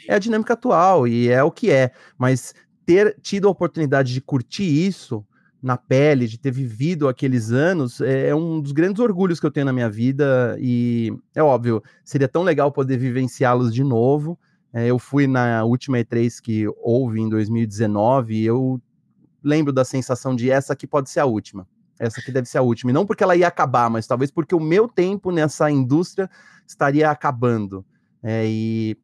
S2: É a dinâmica atual e é o que é, mas ter tido a oportunidade de curtir isso na pele, de ter vivido aqueles anos, é, é um dos grandes orgulhos que eu tenho na minha vida. E é óbvio, seria tão legal poder vivenciá-los de novo. É, eu fui na última E3 que houve em 2019 e eu lembro da sensação de essa aqui pode ser a última. Essa aqui deve ser a última. E não porque ela ia acabar, mas talvez porque o meu tempo nessa indústria estaria acabando. É, e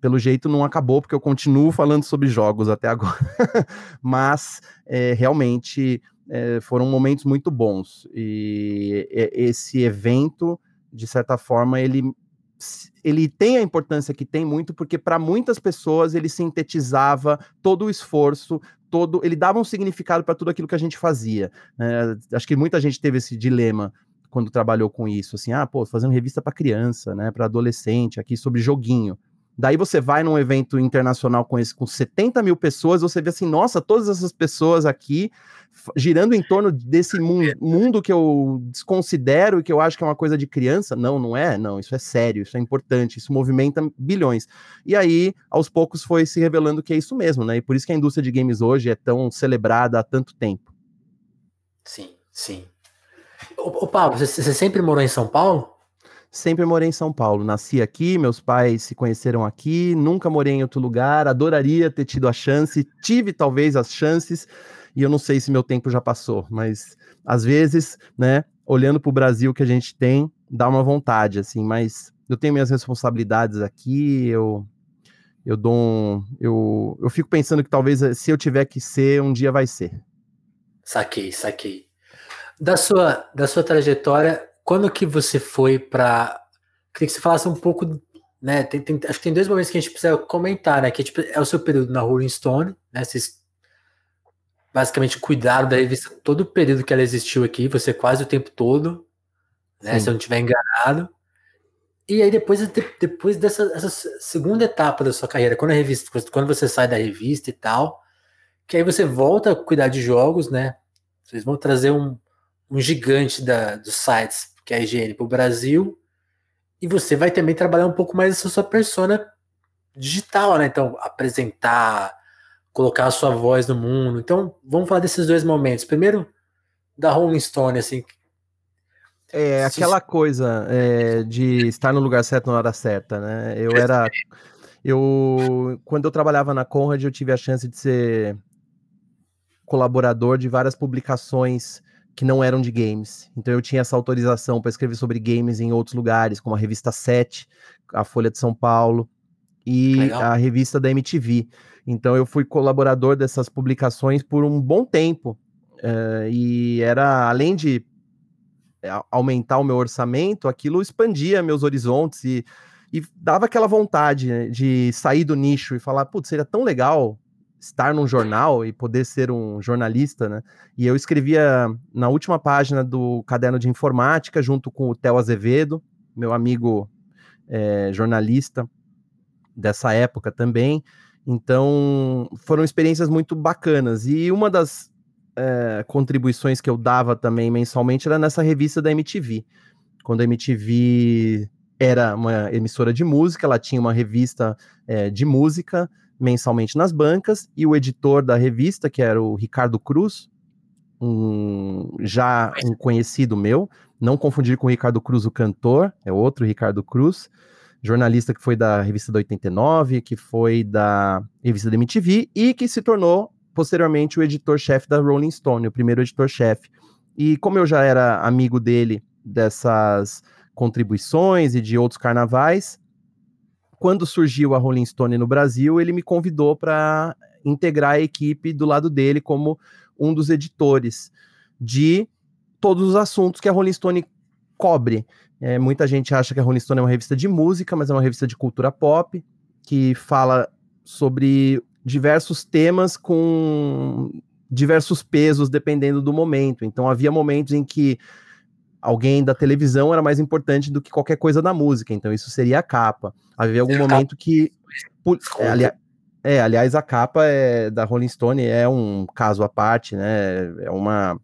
S2: pelo jeito não acabou, porque eu continuo falando sobre jogos até agora. Mas é, realmente é, foram momentos muito bons. E esse evento, de certa forma, ele, ele tem a importância que tem muito, porque para muitas pessoas ele sintetizava todo o esforço, todo, ele dava um significado para tudo aquilo que a gente fazia. É, acho que muita gente teve esse dilema quando trabalhou com isso, assim, ah, pô, fazendo revista para criança, né, para adolescente, aqui sobre joguinho. Daí você vai num evento internacional com esse, com 70 mil pessoas, você vê assim, nossa, todas essas pessoas aqui girando em torno desse mundo, mundo que eu desconsidero e que eu acho que é uma coisa de criança. Não, não é, não, isso é sério, isso é importante, isso movimenta bilhões. E aí, aos poucos, foi se revelando que é isso mesmo, né? E por isso que a indústria de games hoje é tão celebrada há tanto tempo.
S1: Sim, sim. Ô, ô Paulo, você, você sempre morou em São Paulo?
S2: Sempre morei em São Paulo. Nasci aqui, meus pais se conheceram aqui, nunca morei em outro lugar. Adoraria ter tido a chance, tive talvez as chances, e eu não sei se meu tempo já passou, mas às vezes, né, olhando para o Brasil que a gente tem, dá uma vontade, assim, mas eu tenho minhas responsabilidades aqui, eu eu dou um, eu, eu fico pensando que talvez eh, se eu tiver que ser, um dia vai ser.
S1: Saquei, saquei. Da sua, da sua trajetória, quando que você foi para. Queria que você falasse um pouco, né? Tem, tem, acho que tem dois momentos que a gente precisa comentar, né? Que tipo, é o seu período na Rolling Stone, né? Vocês basicamente cuidaram da revista todo o período que ela existiu aqui, você quase o tempo todo, né? Sim. Se eu não estiver enganado. E aí depois, depois dessa segunda etapa da sua carreira, quando a revista, quando você sai da revista e tal, que aí você volta a cuidar de jogos, né? Vocês vão trazer um, um gigante da, dos sites, que é a IGN, para o Brasil, e você vai também trabalhar um pouco mais essa sua persona digital, né? Então, apresentar, colocar a sua voz no mundo. Então, vamos falar desses dois momentos. Primeiro, da Rolling Stone, assim.
S2: É aquela coisa é, de estar no lugar certo na hora certa, né? Eu era. Eu, quando eu trabalhava na Conrad, eu tive a chance de ser colaborador de várias publicações que não eram de games. Então eu tinha essa autorização para escrever sobre games em outros lugares, como a revista 7, a Folha de São Paulo e Legal. a revista da MTV. Então eu fui colaborador dessas publicações por um bom tempo. Uh, e era, além de eh, aumentar o meu orçamento, aquilo expandia meus horizontes e, e dava aquela vontade né, de sair do nicho e falar, putz, seria tão legal estar num jornal e poder ser um jornalista, né? E eu escrevia na última página do caderno de informática, junto com o Theo Azevedo, meu amigo é, jornalista dessa época também. Então, foram experiências muito bacanas. E uma das é, contribuições que eu dava também mensalmente era nessa revista da MTV. Quando a MTV era uma emissora de música, ela tinha uma revista é, de música mensalmente nas bancas, e o editor da revista, que era o Ricardo Cruz, um, já um conhecido meu, não confundir com o Ricardo Cruz, o cantor, é outro Ricardo Cruz, jornalista que foi da revista da 89, que foi da revista da MTV e que se tornou posteriormente o editor-chefe da Rolling Stone, o primeiro editor-chefe. E como eu já era amigo dele dessas contribuições e de outros carnavais, quando surgiu a Rolling Stone no Brasil, ele me convidou para integrar a equipe do lado dele como um dos editores de todos os assuntos que a Rolling Stone cobre. É, muita gente acha que a Rolling Stone é uma revista de música, mas é uma revista de cultura pop, que fala sobre diversos temas com diversos pesos dependendo do momento. Então havia momentos em que alguém da televisão era mais importante do que qualquer coisa da música, então isso seria a capa. Havia algum momento que. É, ali, é, aliás, a capa é, da Rolling Stone é um caso à parte, né? É uma.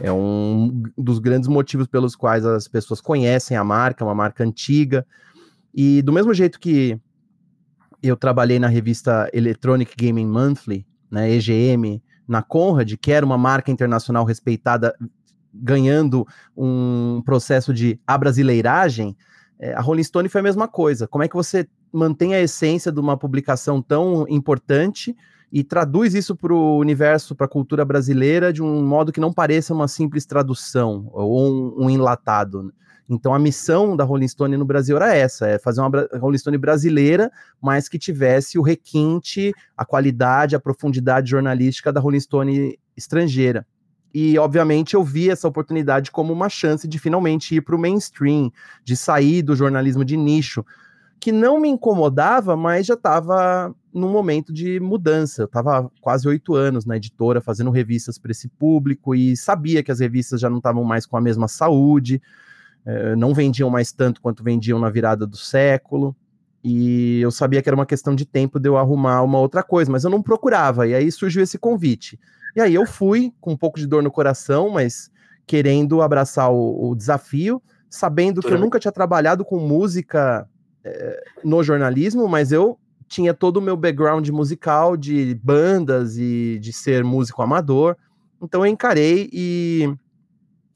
S2: É um dos grandes motivos pelos quais as pessoas conhecem a marca, uma marca antiga. E do mesmo jeito que eu trabalhei na revista Electronic Gaming Monthly, né, EGM, na Conrad, que era uma marca internacional respeitada ganhando um processo de abrasileiragem, é, a Rolling Stone foi a mesma coisa. Como é que você mantém a essência de uma publicação tão importante e traduz isso para o universo, para a cultura brasileira, de um modo que não pareça uma simples tradução ou um, um, enlatado. Então a missão da Rolling Stone no Brasil era essa, é fazer uma Rolling Stone brasileira, mas que tivesse o requinte, a qualidade, a profundidade jornalística da Rolling Stone estrangeira. E, obviamente, eu vi essa oportunidade como uma chance de finalmente ir para o mainstream, de sair do jornalismo de nicho, que não me incomodava, mas já estava num momento de mudança. Eu estava quase oito anos na editora, fazendo revistas para esse público, e sabia que as revistas já não estavam mais com a mesma saúde, eh, não vendiam mais tanto quanto vendiam na virada do século. E eu sabia que era uma questão de tempo de eu arrumar uma outra coisa, mas eu não procurava. E aí surgiu esse convite. E aí eu fui com um pouco de dor no coração, mas querendo abraçar o, o desafio, sabendo que eu nunca tinha trabalhado com música é, no jornalismo, mas eu tinha todo o meu background musical de bandas e de ser músico amador. Então eu encarei e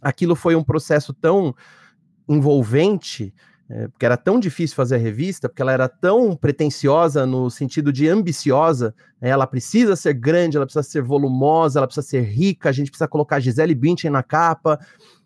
S2: aquilo foi um processo tão envolvente é, porque era tão difícil fazer a revista, porque ela era tão pretensiosa no sentido de ambiciosa, né? ela precisa ser grande, ela precisa ser volumosa, ela precisa ser rica, a gente precisa colocar Gisele Bündchen na capa,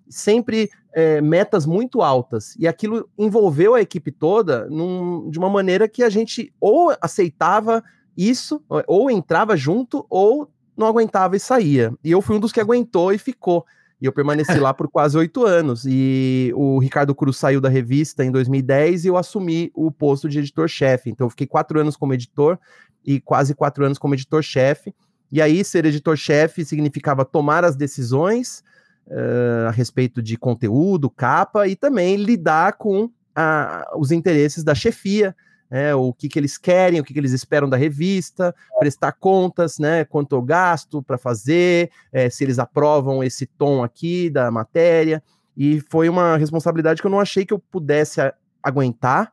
S2: sempre é, metas muito altas, e aquilo envolveu a equipe toda num, de uma maneira que a gente ou aceitava isso, ou entrava junto, ou não aguentava e saía, e eu fui um dos que aguentou e ficou, e eu permaneci lá por quase oito anos. E o Ricardo Cruz saiu da revista em 2010 e eu assumi o posto de editor-chefe. Então, eu fiquei quatro anos como editor e quase quatro anos como editor-chefe. E aí, ser editor-chefe significava tomar as decisões uh, a respeito de conteúdo, capa e também lidar com a, os interesses da chefia, é, o que, que eles querem, o que, que eles esperam da revista, prestar contas, né, quanto eu gasto para fazer, é, se eles aprovam esse tom aqui da matéria, e foi uma responsabilidade que eu não achei que eu pudesse aguentar,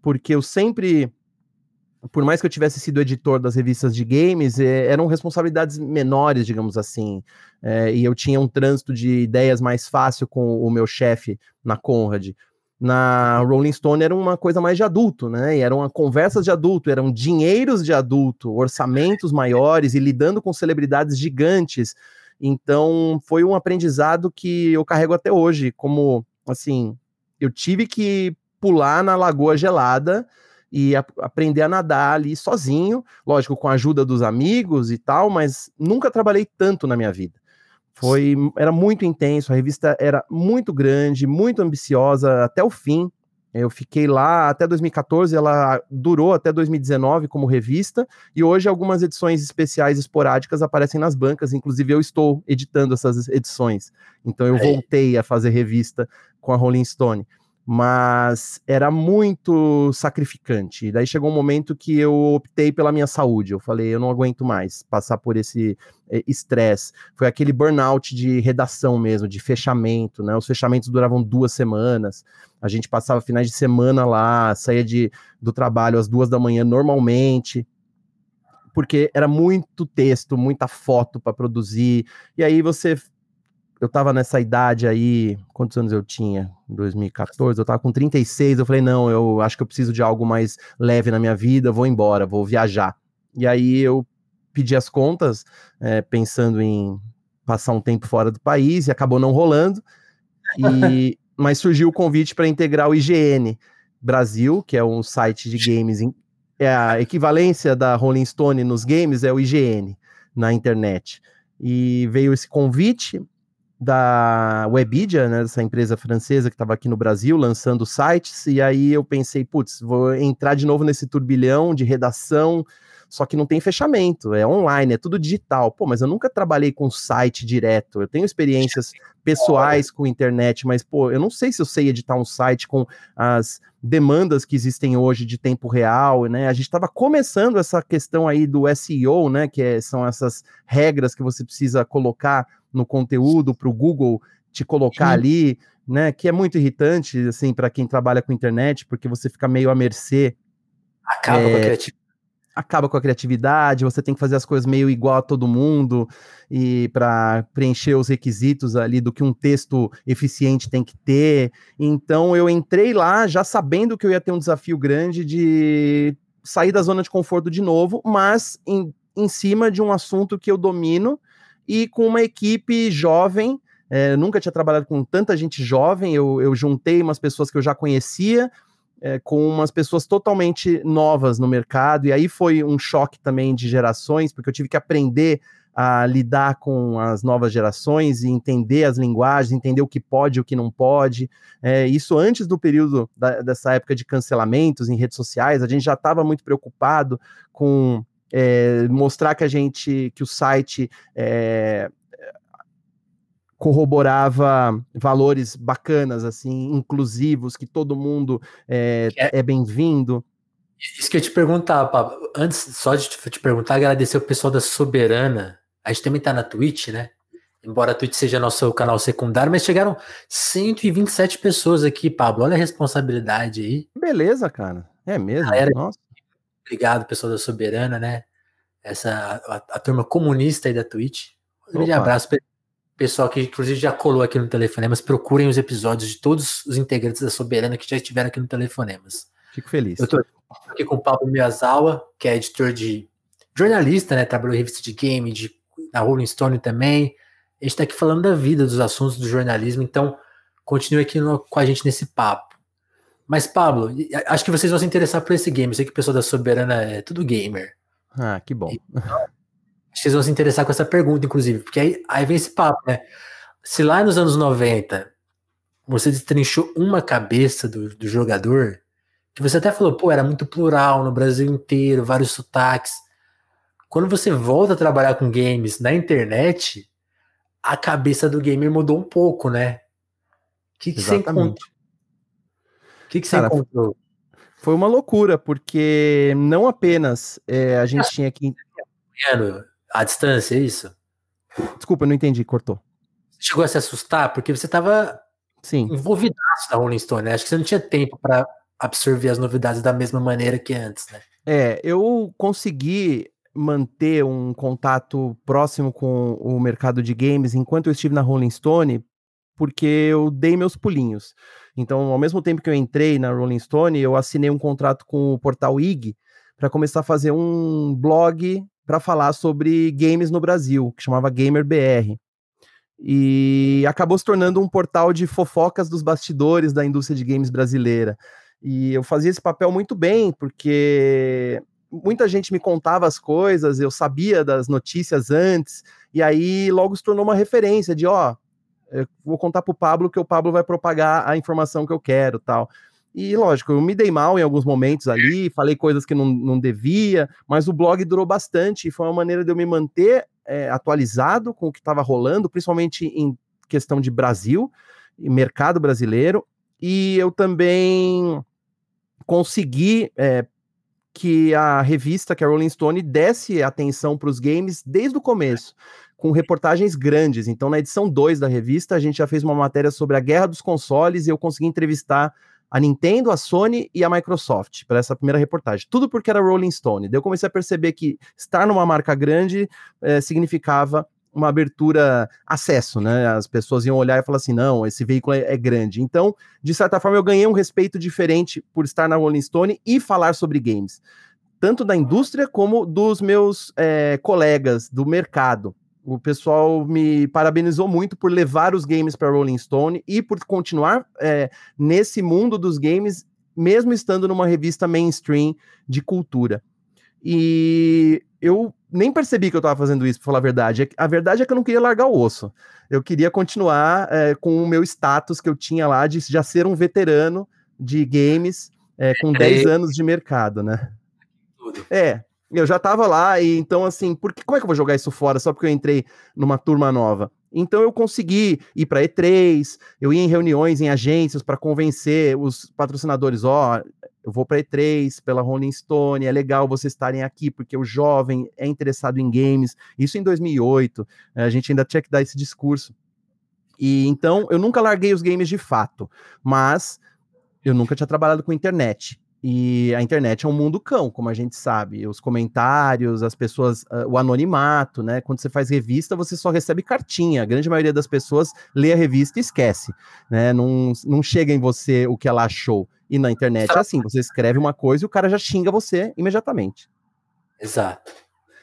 S2: porque eu sempre, por mais que eu tivesse sido editor das revistas de games, é, eram responsabilidades menores, digamos assim, é, e eu tinha um trânsito de ideias mais fácil com o meu chefe na Conrad na Rolling Stone era uma coisa mais de adulto, né? E eram conversas de adulto, eram dinheiros de adulto, orçamentos maiores e lidando com celebridades gigantes. Então, foi um aprendizado que eu carrego até hoje, como assim, eu tive que pular na lagoa gelada e a, aprender a nadar ali sozinho, lógico, com a ajuda dos amigos e tal, mas nunca trabalhei tanto na minha vida. Foi, era muito intenso, a revista era muito grande, muito ambiciosa até o fim. Eu fiquei lá até 2014, ela durou até 2019 como revista, e hoje algumas edições especiais esporádicas aparecem nas bancas, inclusive eu estou editando essas edições. Então eu voltei a fazer revista com a Rolling Stone mas era muito sacrificante. E daí chegou um momento que eu optei pela minha saúde. Eu falei, eu não aguento mais passar por esse eh, estresse. Foi aquele burnout de redação mesmo, de fechamento, né? Os fechamentos duravam duas semanas. A gente passava finais de semana lá, saía de, do trabalho às duas da manhã normalmente porque era muito texto, muita foto para produzir, e aí você eu tava nessa idade aí, quantos anos eu tinha? Em 2014, eu tava com 36, eu falei, não, eu acho que eu preciso de algo mais leve na minha vida, vou embora, vou viajar. E aí eu pedi as contas, é, pensando em passar um tempo fora do país, e acabou não rolando, e, mas surgiu o convite para integrar o IGN Brasil, que é um site de games, é a equivalência da Rolling Stone nos games, é o IGN na internet. E veio esse convite, da Webidia, né, dessa empresa francesa que estava aqui no Brasil lançando sites, e aí eu pensei, putz, vou entrar de novo nesse turbilhão de redação, só que não tem fechamento, é online, é tudo digital. Pô, mas eu nunca trabalhei com site direto. Eu tenho experiências pessoais com internet, mas pô, eu não sei se eu sei editar um site com as demandas que existem hoje de tempo real, né? A gente estava começando essa questão aí do SEO, né, que é, são essas regras que você precisa colocar no conteúdo para o Google te colocar Sim. ali, né? Que é muito irritante, assim, para quem trabalha com internet, porque você fica meio à mercê.
S1: Acaba é, com a criatividade.
S2: Acaba com a criatividade, você tem que fazer as coisas meio igual a todo mundo e para preencher os requisitos ali do que um texto eficiente tem que ter. Então eu entrei lá já sabendo que eu ia ter um desafio grande de sair da zona de conforto de novo, mas em, em cima de um assunto que eu domino e com uma equipe jovem. É, nunca tinha trabalhado com tanta gente jovem, eu, eu juntei umas pessoas que eu já conhecia, é, com umas pessoas totalmente novas no mercado, e aí foi um choque também de gerações, porque eu tive que aprender a lidar com as novas gerações e entender as linguagens, entender o que pode e o que não pode. É, isso antes do período da, dessa época de cancelamentos em redes sociais, a gente já estava muito preocupado com é, mostrar que a gente, que o site é, corroborava valores bacanas, assim, inclusivos, que todo mundo é, é, é bem-vindo.
S1: Isso que eu te perguntar, Pablo. Antes só de te perguntar, agradecer o pessoal da Soberana. A gente também tá na Twitch, né? Embora a Twitch seja nosso canal secundário, mas chegaram 127 pessoas aqui, Pablo. Olha a responsabilidade aí.
S2: Beleza, cara. É mesmo.
S1: Galera, Nossa. Obrigado, pessoal da Soberana, né? Essa, a, a turma comunista aí da Twitch. Um grande abraço, pessoal que inclusive já colou aqui no Telefonemas. Procurem os episódios de todos os integrantes da Soberana que já estiveram aqui no Telefonemas.
S2: Fico feliz.
S1: Eu tô aqui com o Pablo Miyazawa, que é editor de jornalista, né? Trabalhou em revista de game, de, na Rolling Stone também. A gente está aqui falando da vida, dos assuntos do jornalismo, então continue aqui no, com a gente nesse papo. Mas, Pablo, acho que vocês vão se interessar por esse game. Eu sei que o pessoal da Soberana é tudo gamer.
S2: Ah, que bom.
S1: Então, acho que vocês vão se interessar com essa pergunta, inclusive, porque aí, aí vem esse papo, né? Se lá nos anos 90 você destrinchou uma cabeça do, do jogador, que você até falou, pô, era muito plural no Brasil inteiro, vários sotaques. Quando você volta a trabalhar com games na internet, a cabeça do gamer mudou um pouco, né? O que, que você encontra? que, que você Cara, encontrou?
S2: Foi uma loucura, porque não apenas é, a gente tinha que.
S1: A distância, é isso?
S2: Desculpa, eu não entendi, cortou.
S1: Você chegou a se assustar porque você estava envolvido na Rolling Stone, né? Acho que você não tinha tempo para absorver as novidades da mesma maneira que antes, né?
S2: É, eu consegui manter um contato próximo com o mercado de games enquanto eu estive na Rolling Stone, porque eu dei meus pulinhos. Então, ao mesmo tempo que eu entrei na Rolling Stone, eu assinei um contrato com o portal IG para começar a fazer um blog para falar sobre games no Brasil, que chamava Gamer BR. E acabou se tornando um portal de fofocas dos bastidores da indústria de games brasileira. E eu fazia esse papel muito bem, porque muita gente me contava as coisas, eu sabia das notícias antes, e aí logo se tornou uma referência de, ó, vou contar pro Pablo que o Pablo vai propagar a informação que eu quero, tal. E lógico, eu me dei mal em alguns momentos ali, falei coisas que não, não devia, mas o blog durou bastante e foi uma maneira de eu me manter é, atualizado com o que estava rolando, principalmente em questão de Brasil, mercado brasileiro, e eu também consegui é, que a revista, que a Rolling Stone, desse atenção para os games desde o começo com reportagens grandes. Então, na edição 2 da revista, a gente já fez uma matéria sobre a guerra dos consoles e eu consegui entrevistar a Nintendo, a Sony e a Microsoft para essa primeira reportagem. Tudo porque era Rolling Stone. Daí eu comecei a perceber que estar numa marca grande eh, significava uma abertura, acesso, né? As pessoas iam olhar e falar assim: não, esse veículo é, é, grande. Então, de certa forma, eu ganhei um respeito diferente por estar na Rolling Stone e falar sobre games, tanto da indústria como dos meus é, colegas do mercado o pessoal me parabenizou muito por levar os games para Rolling Stone e por continuar é, nesse mundo dos games, mesmo estando numa revista mainstream de cultura. E eu nem percebi que eu estava fazendo isso, para falar a verdade. A verdade é que eu não queria largar o osso. Eu queria continuar é, com o meu status que eu tinha lá de já ser um veterano de games é, com 10 anos de mercado, né? É, eu já tava lá, e então, assim, porque, como é que eu vou jogar isso fora só porque eu entrei numa turma nova? Então eu consegui ir para E3, eu ia em reuniões em agências para convencer os patrocinadores, ó, oh, eu vou para E3 pela Rolling Stone, é legal vocês estarem aqui porque o jovem é interessado em games. Isso em 2008, a gente ainda tinha que dar esse discurso. E então eu nunca larguei os games de fato, mas eu nunca tinha trabalhado com internet. E a internet é um mundo cão, como a gente sabe. Os comentários, as pessoas, uh, o anonimato, né? Quando você faz revista, você só recebe cartinha. A grande maioria das pessoas lê a revista e esquece, né? Não, não chega em você o que ela achou. E na internet é assim: você escreve uma coisa e o cara já xinga você imediatamente.
S1: Exato.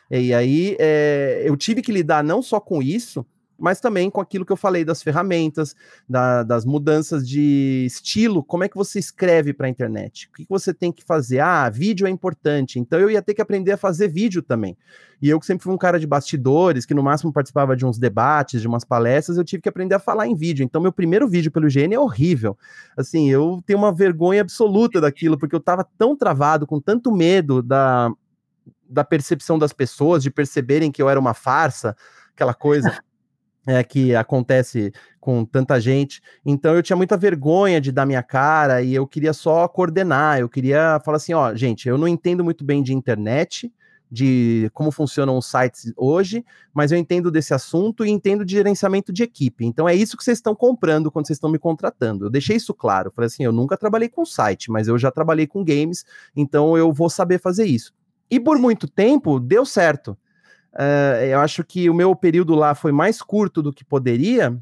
S2: E aí é, eu tive que lidar não só com isso, mas também com aquilo que eu falei das ferramentas, da, das mudanças de estilo, como é que você escreve para a internet? O que, que, você tem que fazer? Ah, vídeo é importante, então eu ia ter que aprender a fazer vídeo também. E eu que sempre fui um cara de bastidores, que no máximo participava de uns debates, de umas palestras, eu tive que aprender a falar em vídeo. Então meu primeiro vídeo pelo GN é horrível. Assim, eu tenho uma vergonha absoluta daquilo, porque eu estava tão travado, com tanto medo da, da percepção das pessoas, de perceberem que eu era uma farsa, aquela coisa é, que acontece com tanta gente. Então eu tinha muita vergonha de dar minha cara e eu queria só coordenar. Eu queria falar assim: ó, gente, eu não entendo muito bem de internet, de como funcionam os sites hoje, mas eu entendo desse assunto e entendo de gerenciamento de equipe. Então é isso que vocês estão comprando quando vocês estão me contratando. Eu deixei isso claro. falei assim: eu nunca trabalhei com site, mas eu já trabalhei com games, então eu vou saber fazer isso. E por muito tempo deu certo. Uh, eu acho que o meu período lá foi mais curto do que poderia,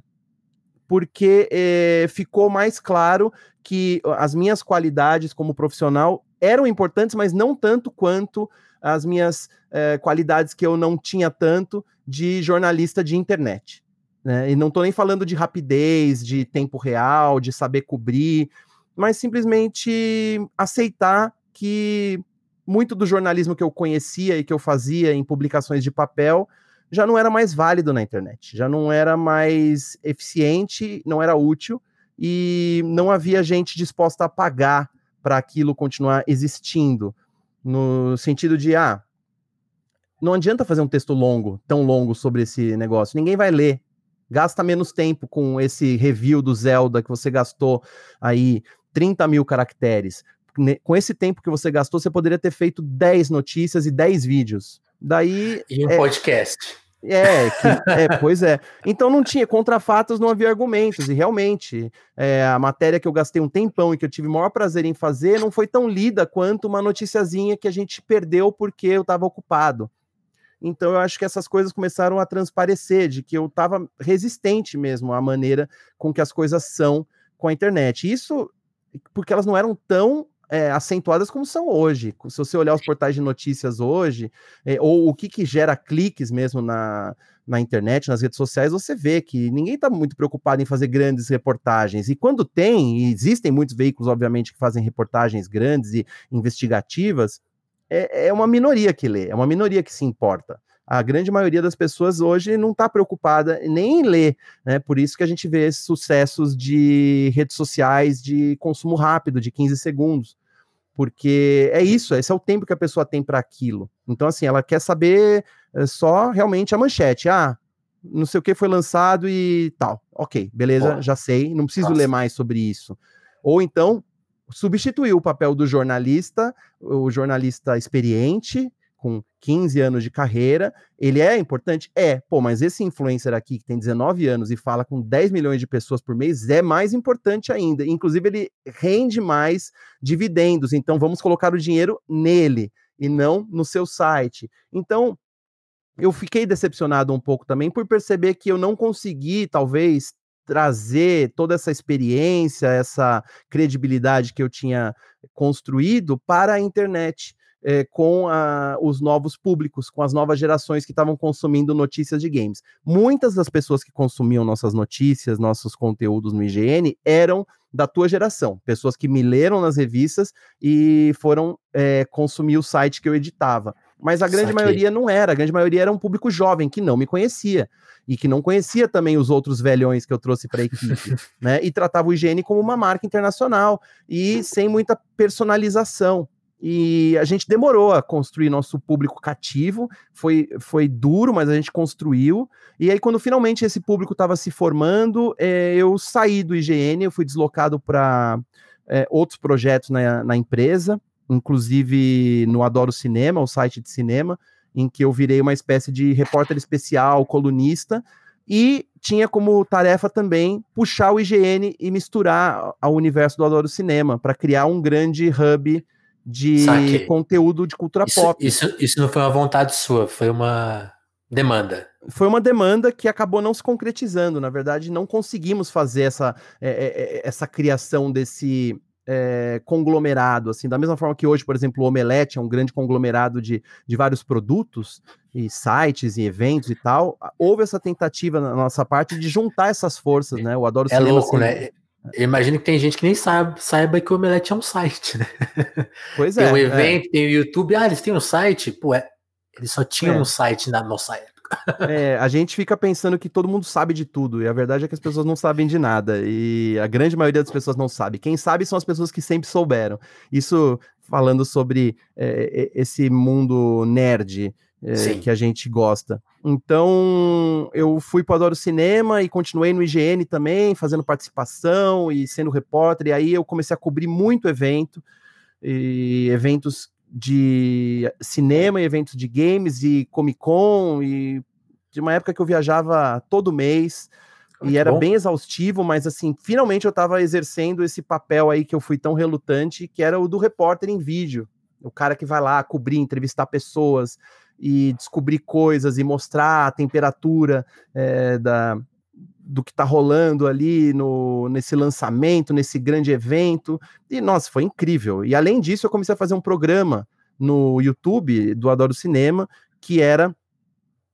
S2: porque eh, ficou mais claro que as minhas qualidades como profissional eram importantes, mas não tanto quanto as minhas eh, qualidades que eu não tinha tanto de jornalista de internet. Né? E não estou nem falando de rapidez, de tempo real, de saber cobrir, mas simplesmente aceitar que muito do jornalismo que eu conhecia e que eu fazia em publicações de papel já não era mais válido na internet, já não era mais eficiente, não era útil e não havia gente disposta a pagar para aquilo continuar existindo, no sentido de, ah, não adianta fazer um texto longo, tão longo sobre esse negócio, ninguém vai ler. Gasta menos tempo com esse review do Zelda que você gastou aí 30 mil caracteres. Com esse tempo que você gastou, você poderia ter feito 10 notícias e 10 vídeos. Daí.
S1: E um é, podcast.
S2: É, que, é, pois é. Então não tinha, contra fatos não havia argumentos, e realmente é, a matéria que eu gastei um tempão e que eu tive o maior prazer em fazer não foi tão lida quanto uma noticiazinha que a gente perdeu porque eu estava ocupado. Então eu acho que essas coisas começaram a transparecer, de que eu estava resistente mesmo à maneira com que as coisas são com a internet. Isso porque elas não eram tão é, acentuadas como são hoje. Se você olhar os portais de notícias hoje, é, ou o que, que gera cliques mesmo na, na internet, nas redes sociais, você vê que ninguém está muito preocupado em fazer grandes reportagens. E quando tem, e existem muitos veículos, obviamente, que fazem reportagens grandes e investigativas, é, é uma minoria que lê, é uma minoria que se importa a grande maioria das pessoas hoje não está preocupada nem em ler, né? Por isso que a gente vê sucessos de redes sociais de consumo rápido, de 15 segundos. Porque é isso, esse é o tempo que a pessoa tem para aquilo. Então, assim, ela quer saber eh, só realmente a manchete. Ah, não sei o que foi lançado e tal. Ok, beleza, já sei, não preciso Nossa. ler mais sobre isso. Ou então, substituir o papel do jornalista, o jornalista experiente, com 15 anos de carreira, ele é importante? É. Pô, mas esse influencer aqui que tem 19 anos e fala com 10 milhões de pessoas por mês é mais importante ainda. Inclusive, ele rende mais dividendos. Então, vamos colocar o dinheiro nele e não no seu site. Então, eu fiquei decepcionado um pouco também por perceber que eu não consegui, talvez, trazer toda essa experiência, essa credibilidade que eu tinha construído para a internet é, com a, os novos públicos, com as novas gerações que estavam consumindo notícias de games. Muitas das pessoas que consumiam nossas notícias, nossos conteúdos no IGN, eram da tua geração, pessoas que me leram nas revistas e foram é, consumir o site que eu editava. Mas a grande maioria não era, a grande maioria era um público jovem que não me conhecia e que não conhecia também os outros velhões que eu trouxe para a equipe, né? E tratava o IGN como uma marca internacional e sem muita personalização. E a gente demorou a construir nosso público cativo, foi, foi duro, mas a gente construiu. E aí, quando finalmente esse público estava se formando, é, eu saí do IGN, eu fui deslocado para é, outros projetos na, na empresa, inclusive no Adoro Cinema, o site de cinema, em que eu virei uma espécie de repórter especial, colunista, e tinha como tarefa também puxar o IGN e misturar ao universo do Adoro Cinema, para criar um grande hub de Saquei. conteúdo de cultura
S1: isso,
S2: pop.
S1: Isso, isso não foi uma vontade sua, foi uma demanda.
S2: Foi uma demanda que acabou não se concretizando. Na verdade, não conseguimos fazer essa, é, é, é, essa criação desse é, conglomerado. Assim, da mesma forma que hoje, por exemplo, o Omelete é um grande conglomerado de, de vários produtos e sites e eventos e tal. Houve essa tentativa na nossa parte de juntar essas forças, né? Eu adoro
S1: é cinema, louco, assim, né? Eu imagino que tem gente que nem sabe, saiba que o Omelete é um site, né?
S2: Pois
S1: é.
S2: Tem
S1: um evento, é. tem o YouTube, ah, eles têm um site? Pô, é, eles só tinham é. um site na nossa época.
S2: É, a gente fica pensando que todo mundo sabe de tudo, e a verdade é que as pessoas não sabem de nada, e a grande maioria das pessoas não sabe. Quem sabe são as pessoas que sempre souberam. Isso falando sobre é, esse mundo nerd é, que a gente gosta. Então, eu fui para o Adoro Cinema e continuei no IGN também, fazendo participação e sendo repórter, e aí eu comecei a cobrir muito evento, e eventos de cinema e eventos de games e Comic Con, e de uma época que eu viajava todo mês, ah, e era bom. bem exaustivo, mas assim, finalmente eu estava exercendo esse papel aí que eu fui tão relutante, que era o do repórter em vídeo. O cara que vai lá cobrir, entrevistar pessoas, e descobrir coisas e mostrar a temperatura é, da, do que está rolando ali no, nesse lançamento, nesse grande evento. E, nossa, foi incrível. E além disso, eu comecei a fazer um programa no YouTube do Adoro Cinema, que era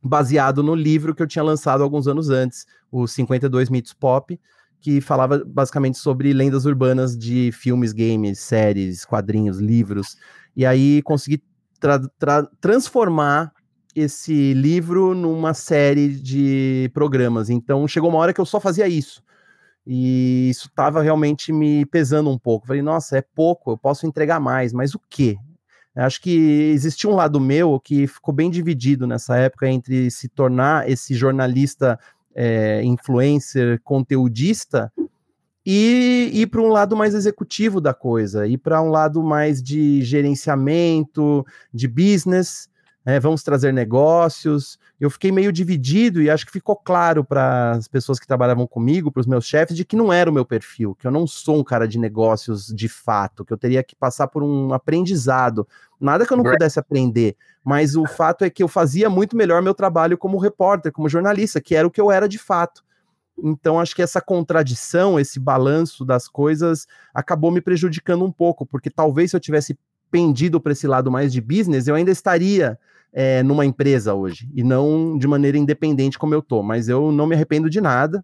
S2: baseado no livro que eu tinha lançado alguns anos antes, os 52 Mitos Pop, que falava basicamente sobre lendas urbanas de filmes, games, séries, quadrinhos, livros. E aí consegui tra tra transformar esse livro numa série de programas. Então chegou uma hora que eu só fazia isso. E isso estava realmente me pesando um pouco. Falei, nossa, é pouco, eu posso entregar mais, mas o quê? Acho que existia um lado meu que ficou bem dividido nessa época entre se tornar esse jornalista é, influencer, conteudista, e ir para um lado mais executivo da coisa, ir para um lado mais de gerenciamento, de business, é, vamos trazer negócios. Eu fiquei meio dividido e acho que ficou claro para as pessoas que trabalhavam comigo, para os meus chefes, de que não era o meu perfil, que eu não sou um cara de negócios de fato, que eu teria que passar por um aprendizado. Nada que eu não pudesse aprender, mas o fato é que eu fazia muito melhor meu trabalho como repórter, como jornalista, que era o que eu era de fato. Então, acho que essa contradição, esse balanço das coisas, acabou me prejudicando um pouco, porque talvez se eu tivesse pendido para esse lado mais de business, eu ainda estaria é, numa empresa hoje, e não de maneira independente como eu tô. Mas eu não me arrependo de nada,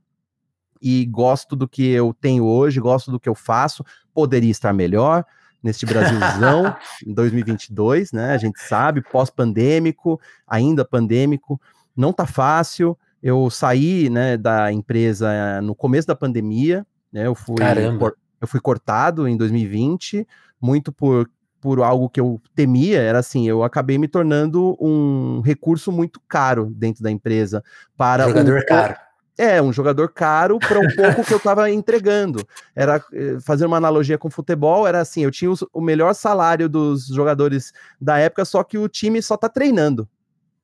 S2: e gosto do que eu tenho hoje, gosto do que eu faço, poderia estar melhor neste Brasilzão em 2022, né? A gente sabe, pós-pandêmico, ainda pandêmico, não tá fácil. Eu saí, né, da empresa eh, no começo da pandemia, né? Eu fui
S1: Caramba.
S2: eu fui cortado em 2020, muito por por algo que eu temia, era assim, eu acabei me tornando um recurso muito caro dentro da empresa para
S1: jogador
S2: um,
S1: caro.
S2: É, um jogador caro para um pouco que eu estava entregando. Era eh, fazer uma analogia com futebol, era assim, eu tinha os, o melhor salário dos jogadores da época, só que o time só tá treinando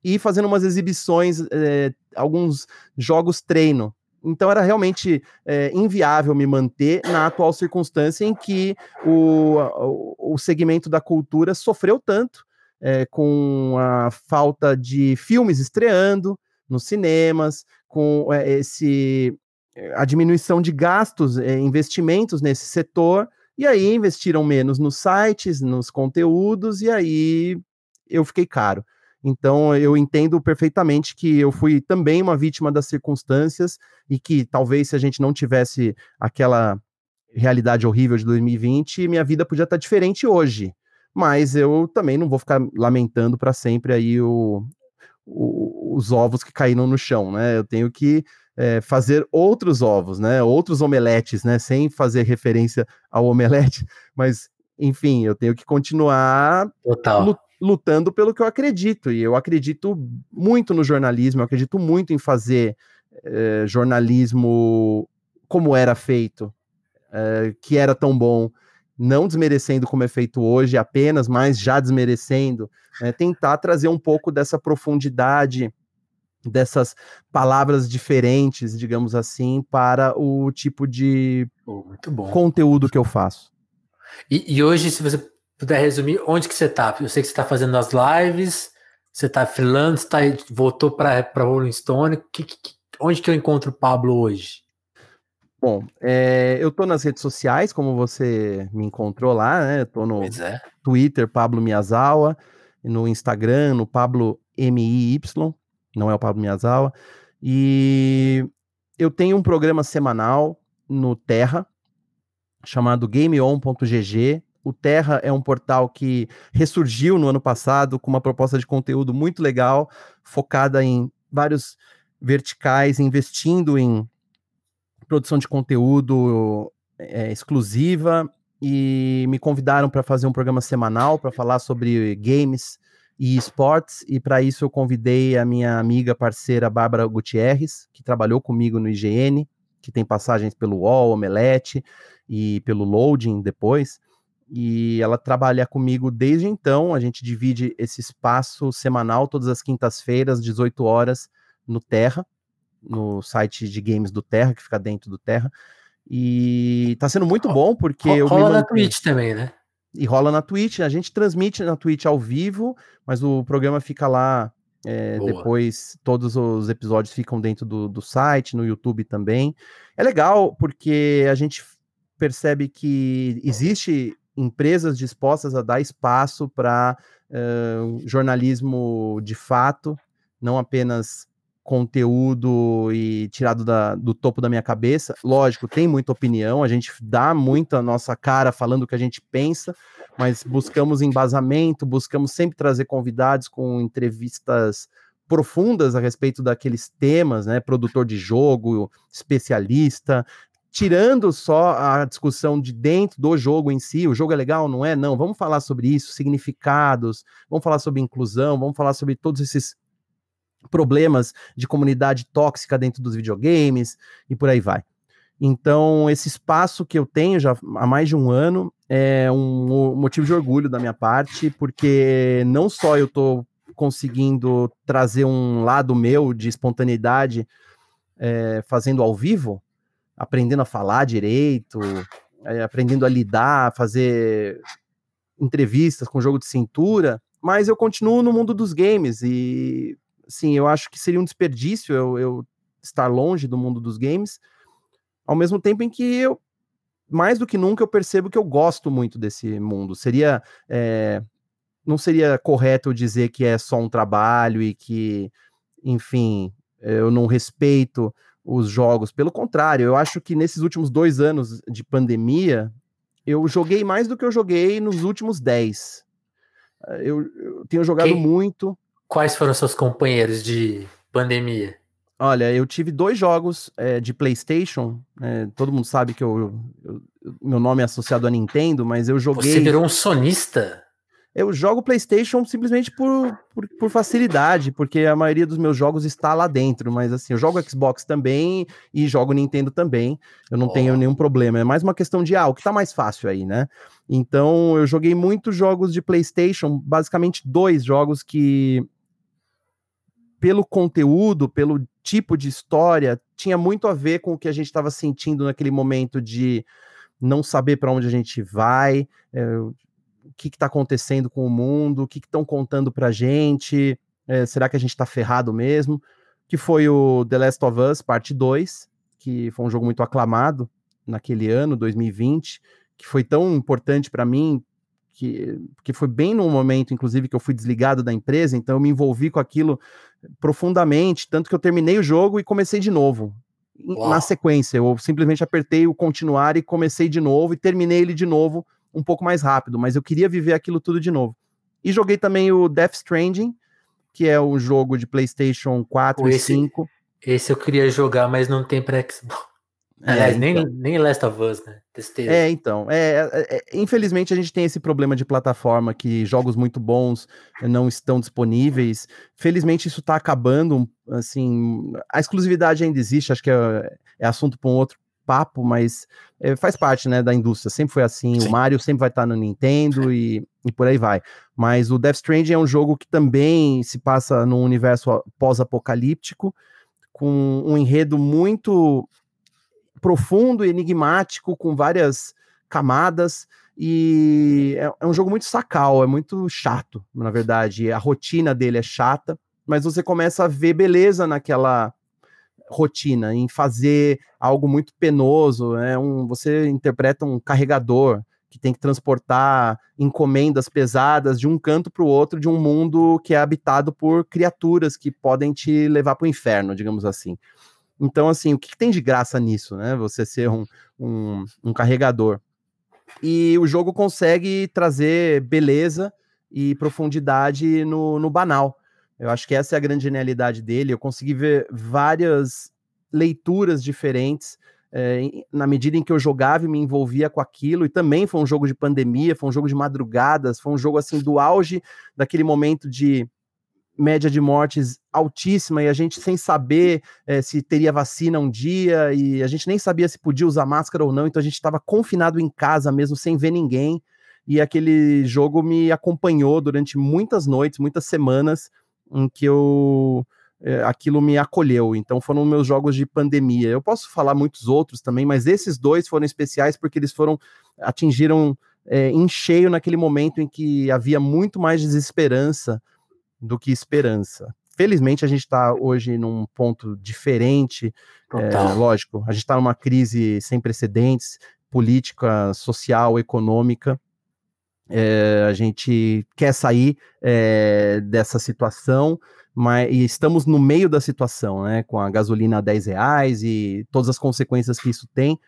S2: e fazendo umas exibições, é, alguns jogos treino. Então era realmente é, inviável me manter na atual circunstância em que o, o segmento da cultura sofreu tanto é, com a falta de filmes estreando nos cinemas, com esse a diminuição de gastos, investimentos nesse setor, e aí investiram menos nos sites, nos conteúdos, e aí eu fiquei caro. Então eu entendo perfeitamente que eu fui também uma vítima das circunstâncias e que talvez se a gente não tivesse aquela realidade horrível de 2020, minha vida podia estar diferente hoje. Mas eu também não vou ficar lamentando para sempre aí o, o, os ovos que caíram no chão, né? Eu tenho que é, fazer outros ovos, né? Outros omeletes, né? Sem fazer referência ao omelete, mas enfim, eu tenho que continuar
S1: Total
S2: lutando pelo que eu acredito. E eu acredito muito no jornalismo, eu acredito muito em fazer eh, jornalismo como era feito, eh, que era tão bom, não desmerecendo como é feito hoje apenas, mas já desmerecendo, né, tentar trazer um pouco dessa profundidade, dessas palavras diferentes, digamos assim, para o tipo de conteúdo que eu faço.
S1: E, e hoje, se você puder resumir, onde que você tá? Eu sei que você está fazendo as lives, você está freelance, tá, voltou para Rolling Stone. Que, que, onde que eu encontro o Pablo hoje?
S2: Bom, é, eu tô nas redes sociais, como você me encontrou lá, né? Eu tô no
S1: é.
S2: Twitter, Pablo Miyazawa, no Instagram, no Pablo MIY, não é o Pablo Miyazawa. E eu tenho um programa semanal no Terra, chamado gameon.gg, o Terra é um portal que ressurgiu no ano passado com uma proposta de conteúdo muito legal, focada em vários verticais, investindo em produção de conteúdo é, exclusiva e me convidaram para fazer um programa semanal para falar sobre games e esportes e para isso eu convidei a minha amiga parceira Bárbara Gutierrez, que trabalhou comigo no IGN, que tem passagens pelo UOL, Omelete e pelo Loading depois e ela trabalha comigo desde então. A gente divide esse espaço semanal, todas as quintas-feiras, 18 horas, no Terra, no site de games do Terra, que fica dentro do Terra. E tá sendo muito bom, porque
S1: rola,
S2: eu
S1: rola na Twitch também, né?
S2: E rola na Twitch, a gente transmite na Twitch ao vivo, mas o programa fica lá é, depois, todos os episódios ficam dentro do, do site, no YouTube também. É legal, porque a gente percebe que existe empresas dispostas a dar espaço para uh, jornalismo de fato, não apenas conteúdo e tirado da, do topo da minha cabeça. Lógico, tem muita opinião, a gente dá muita nossa cara falando o que a gente pensa, mas buscamos embasamento, buscamos sempre trazer convidados com entrevistas profundas a respeito daqueles temas, né? Produtor de jogo, especialista, tirando só a discussão de dentro do jogo em si, o jogo é legal, não é? Não, vamos falar sobre isso, significados, vamos falar sobre inclusão, vamos falar sobre todos esses problemas de comunidade tóxica dentro dos videogames e por aí vai. Então, esse espaço que eu tenho já há mais de um ano é um motivo de orgulho da minha parte, porque não só eu estou conseguindo trazer um lado meu de espontaneidade é, fazendo ao vivo, aprendendo a falar direito, é, aprendendo a lidar, fazer entrevistas com jogo de cintura, mas eu continuo no mundo dos games e, sim, eu acho que seria um desperdício eu, eu estar longe do mundo dos games, ao mesmo tempo em que eu, mais do que nunca, eu percebo que eu gosto muito desse mundo. Seria, é, não seria correto eu dizer que é só um trabalho e que, enfim, eu não respeito os jogos. Pelo contrário, eu acho que nesses últimos dois anos de pandemia, eu joguei mais do que eu joguei nos últimos dez. Eu, eu tenho jogado Quem, muito.
S1: Quais foram seus companheiros de pandemia?
S2: Olha, eu tive dois jogos é, de PlayStation. É, todo mundo sabe que eu, eu, meu nome é associado a Nintendo, mas eu joguei. Você
S1: virou um sonista?
S2: Eu jogo PlayStation simplesmente por, por, por, facilidade, porque a maioria dos meus jogos está lá dentro, mas assim, eu jogo Xbox também e jogo Nintendo também, eu não oh. tenho nenhum problema, é mais uma questão de, ah, o que tá mais fácil aí, né? Então, eu joguei muitos jogos de PlayStation, basicamente dois jogos que, pelo conteúdo, pelo tipo de história, tinha muito a ver com o que a gente estava sentindo naquele momento de não saber para onde a gente vai, é, o que está acontecendo com o mundo, o que estão contando para a gente, é, será que a gente está ferrado mesmo? Que foi o The Last of Us, parte 2, que foi um jogo muito aclamado naquele ano, 2020, que foi tão importante para mim, que, que foi bem no momento, inclusive, que eu fui desligado da empresa, então eu me envolvi com aquilo profundamente, tanto que eu terminei o jogo e comecei de novo. Uau. Na sequência, eu simplesmente apertei o continuar e comecei de novo e terminei ele de novo um pouco mais rápido, mas eu queria viver aquilo tudo de novo. E joguei também o Death Stranding, que é um jogo de PlayStation 4 esse, e 5.
S1: Esse eu queria jogar, mas não tem para Xbox. É, Aliás, nem, então. nem Last of Us, né?
S2: Testei. É, então. É, é, é, infelizmente, a gente tem esse problema de plataforma que jogos muito bons não estão disponíveis. Felizmente, isso está acabando. Assim, a exclusividade ainda existe, acho que é, é assunto para um outro papo, mas é, faz parte, né, da indústria. Sempre foi assim. Sim. O Mario sempre vai estar no Nintendo e, e por aí vai. Mas o Death Stranding é um jogo que também se passa num universo pós-apocalíptico, com um enredo muito profundo e enigmático, com várias camadas. E é, é um jogo muito sacal, é muito chato, na verdade. A rotina dele é chata, mas você começa a ver beleza naquela rotina, em fazer algo muito penoso. Né? Um, você interpreta um carregador que tem que transportar encomendas pesadas de um canto para o outro de um mundo que é habitado por criaturas que podem te levar para o inferno, digamos assim. Então, assim, o que, tem de graça nisso, né? Você ser um, um, um carregador. E o jogo consegue trazer beleza e profundidade no, no banal. Eu acho que essa é a grande genialidade dele. Eu consegui ver várias leituras diferentes é, na medida em que eu jogava e me envolvia com aquilo. E também foi um jogo de pandemia, foi um jogo de madrugadas, foi um jogo assim do auge daquele momento de média de mortes altíssima e a gente sem saber é, se teria vacina um dia e a gente nem sabia se podia usar máscara ou não, então a gente estava confinado em casa mesmo sem ver ninguém e aquele jogo me acompanhou durante muitas noites, muitas semanas em que eu é, aquilo me acolheu. Então foram meus jogos de pandemia. Eu posso falar muitos outros também, mas esses dois foram especiais porque eles foram atingiram é, em cheio naquele momento em que havia muito mais desesperança do que esperança. Felizmente a gente está hoje num ponto diferente. É, lógico, a gente está numa crise sem precedentes, política, social, econômica. É, a gente quer sair é, dessa situação, mas estamos no meio da situação, né? Com a gasolina a 10 reais e todas as consequências que isso tem.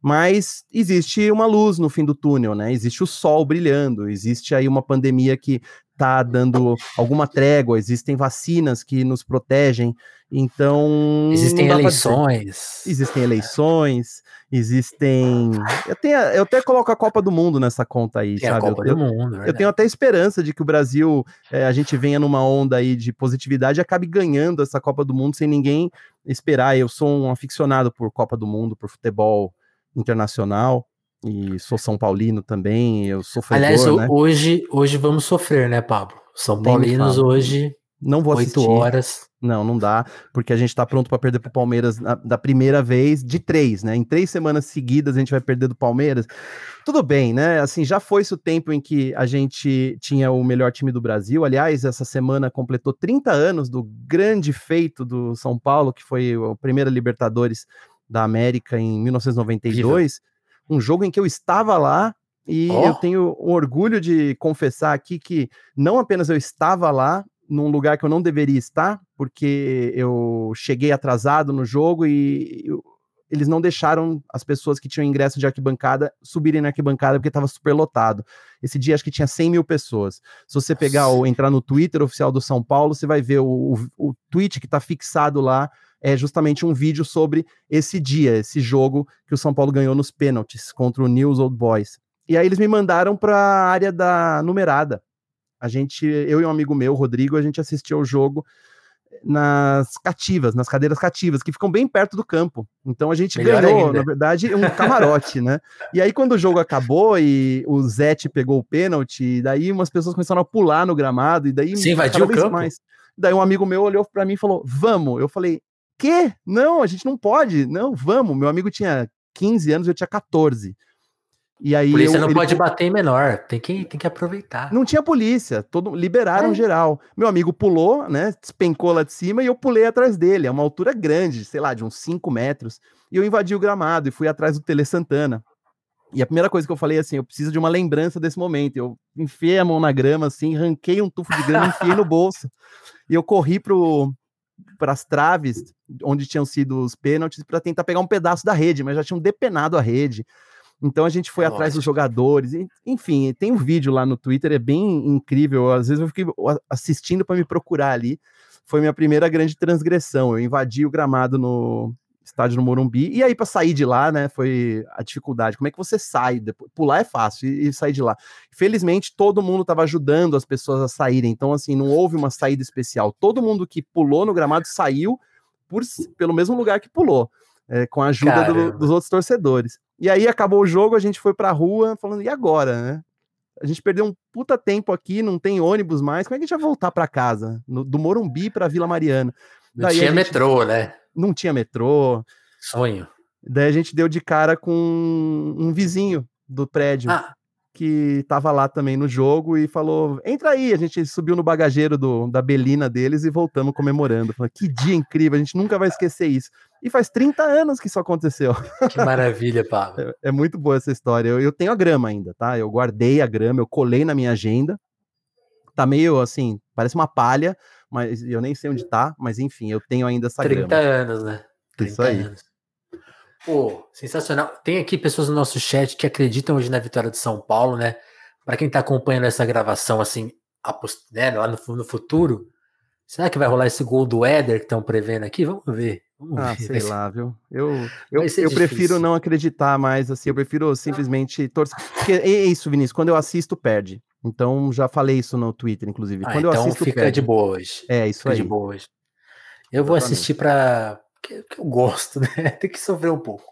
S2: Mas existe uma luz no fim do túnel, né? Existe o sol brilhando, existe aí uma pandemia que está dando alguma trégua, existem vacinas que nos protegem, então.
S1: Existem eleições.
S2: Existem eleições, existem. Eu, tenho, eu até coloco a Copa do Mundo nessa conta aí, Tem sabe?
S1: A Copa
S2: eu,
S1: do Mundo,
S2: eu tenho até esperança de que o Brasil, é, a gente venha numa onda aí de positividade e acabe ganhando essa Copa do Mundo sem ninguém esperar. Eu sou um aficionado por Copa do Mundo, por futebol internacional e sou São Paulino também. Eu sou
S1: Aliás, né? hoje, hoje vamos sofrer, né, Pablo? São Paulinos hoje.
S2: Não vou assistir.
S1: horas.
S2: Não, não dá, porque a gente tá pronto para perder pro Palmeiras na, da primeira vez de três, né? Em três semanas seguidas a gente vai perder do Palmeiras. Tudo bem, né? Assim, já foi-se o tempo em que a gente tinha o melhor time do Brasil. Aliás, essa semana completou 30 anos do grande feito do São Paulo, que foi a primeira Libertadores da América em 1992. Viva. Um jogo em que eu estava lá e oh. eu tenho o orgulho de confessar aqui que não apenas eu estava lá, num lugar que eu não deveria estar, porque eu cheguei atrasado no jogo e eu, eles não deixaram as pessoas que tinham ingresso de arquibancada subirem na arquibancada porque estava super lotado. Esse dia acho que tinha 100 mil pessoas. Se você pegar ou entrar no Twitter oficial do São Paulo, você vai ver o, o, o tweet que está fixado lá é justamente um vídeo sobre esse dia, esse jogo que o São Paulo ganhou nos pênaltis contra o News Old Boys. E aí eles me mandaram para a área da numerada. A gente, eu e um amigo meu, Rodrigo, a gente assistiu ao jogo nas cativas, nas cadeiras cativas, que ficam bem perto do campo. Então a gente Melhor ganhou, ainda. na verdade, um camarote, né? E aí, quando o jogo acabou e o Zete pegou o pênalti, daí umas pessoas começaram a pular no gramado, e daí
S1: Sim, invadiu o campo.
S2: mais. Daí um amigo meu olhou para mim e falou: Vamos. Eu falei: Quê? Não, a gente não pode. Não, vamos. Meu amigo tinha 15 anos, eu tinha 14. E aí
S1: polícia
S2: eu,
S1: não ele... pode bater em menor, tem que, tem que aproveitar.
S2: Não tinha polícia, todo liberaram é. geral. Meu amigo pulou, né? Despencou lá de cima e eu pulei atrás dele. É uma altura grande, sei lá, de uns 5 metros. E eu invadi o gramado e fui atrás do Tele Santana. E a primeira coisa que eu falei assim, eu preciso de uma lembrança desse momento. Eu enfiei a mão na grama, assim, ranquei um tufo de grama, enfiei no bolso. E eu corri pro para as traves onde tinham sido os pênaltis para tentar pegar um pedaço da rede, mas já tinham depenado a rede. Então a gente foi Lógico. atrás dos jogadores, enfim, tem um vídeo lá no Twitter, é bem incrível. Às vezes eu fiquei assistindo para me procurar ali. Foi minha primeira grande transgressão. Eu invadi o gramado no estádio no Morumbi, e aí para sair de lá, né, foi a dificuldade. Como é que você sai? Depois, pular é fácil e, e sair de lá. Felizmente todo mundo estava ajudando as pessoas a saírem, então assim, não houve uma saída especial. Todo mundo que pulou no gramado saiu por, pelo mesmo lugar que pulou é, com a ajuda do, dos outros torcedores. E aí acabou o jogo, a gente foi pra rua falando, e agora, né? A gente perdeu um puta tempo aqui, não tem ônibus mais, como é que a gente vai voltar para casa? No, do Morumbi para Vila Mariana.
S1: Não Daí tinha gente, metrô, né?
S2: Não tinha metrô.
S1: Sonho.
S2: Daí a gente deu de cara com um vizinho do prédio. Ah, que estava lá também no jogo e falou: entra aí. A gente subiu no bagageiro do, da Belina deles e voltamos comemorando. Que dia incrível, a gente nunca vai esquecer isso. E faz 30 anos que isso aconteceu.
S1: Que maravilha, Pablo.
S2: É, é muito boa essa história. Eu, eu, tenho a grama ainda, tá? Eu guardei a grama, eu colei na minha agenda. Tá meio assim, parece uma palha, mas eu nem sei onde tá, mas enfim, eu tenho ainda essa
S1: 30
S2: grama.
S1: 30 anos, né? 30 isso aí. Anos. Pô, sensacional. Tem aqui pessoas no nosso chat que acreditam hoje na vitória de São Paulo, né? Para quem tá acompanhando essa gravação, assim, né, lá no, no, futuro, será que vai rolar esse gol do Éder que estão prevendo aqui? Vamos ver. Vamos
S2: ah,
S1: ver.
S2: sei lá, viu? Eu, eu, eu prefiro não acreditar mais, assim, eu prefiro simplesmente torcer. Porque é isso, Vinícius, quando eu assisto, perde. Então, já falei isso no Twitter, inclusive.
S1: Ah,
S2: quando
S1: então
S2: eu assisto,
S1: fica
S2: perde.
S1: de boa hoje.
S2: É, isso fica aí.
S1: de boa hoje. Eu vou assistir para que, que eu gosto, né? Tem que sofrer um pouco.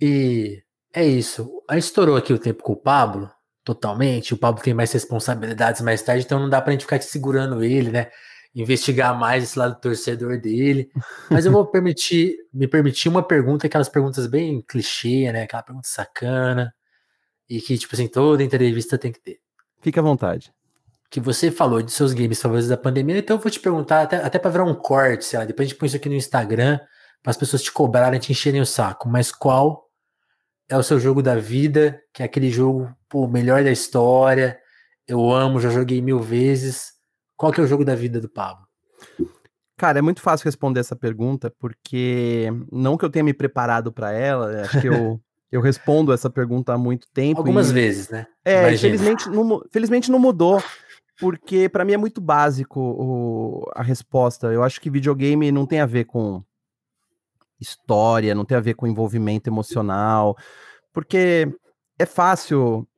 S1: E é isso. A estourou aqui o tempo com o Pablo, totalmente. O Pablo tem mais responsabilidades mais tarde, então não dá pra gente ficar segurando ele, né? Investigar mais esse lado torcedor dele. Mas eu vou permitir, me permitir uma pergunta, aquelas perguntas bem clichê, né? Aquela pergunta sacana. E que, tipo assim, toda entrevista tem que ter.
S2: Fique à vontade
S1: que você falou de seus games favoritos da pandemia, então eu vou te perguntar, até, até para virar um corte, sei lá, depois a gente põe isso aqui no Instagram, para as pessoas te cobrarem, te encherem o saco, mas qual é o seu jogo da vida, que é aquele jogo, pô, melhor da história, eu amo, já joguei mil vezes, qual que é o jogo da vida do Pablo?
S2: Cara, é muito fácil responder essa pergunta, porque não que eu tenha me preparado para ela, acho que eu Eu respondo essa pergunta há muito tempo.
S1: Algumas e... vezes, né?
S2: É, felizmente não, felizmente não mudou porque para mim é muito básico o, a resposta. Eu acho que videogame não tem a ver com história, não tem a ver com envolvimento emocional, porque é fácil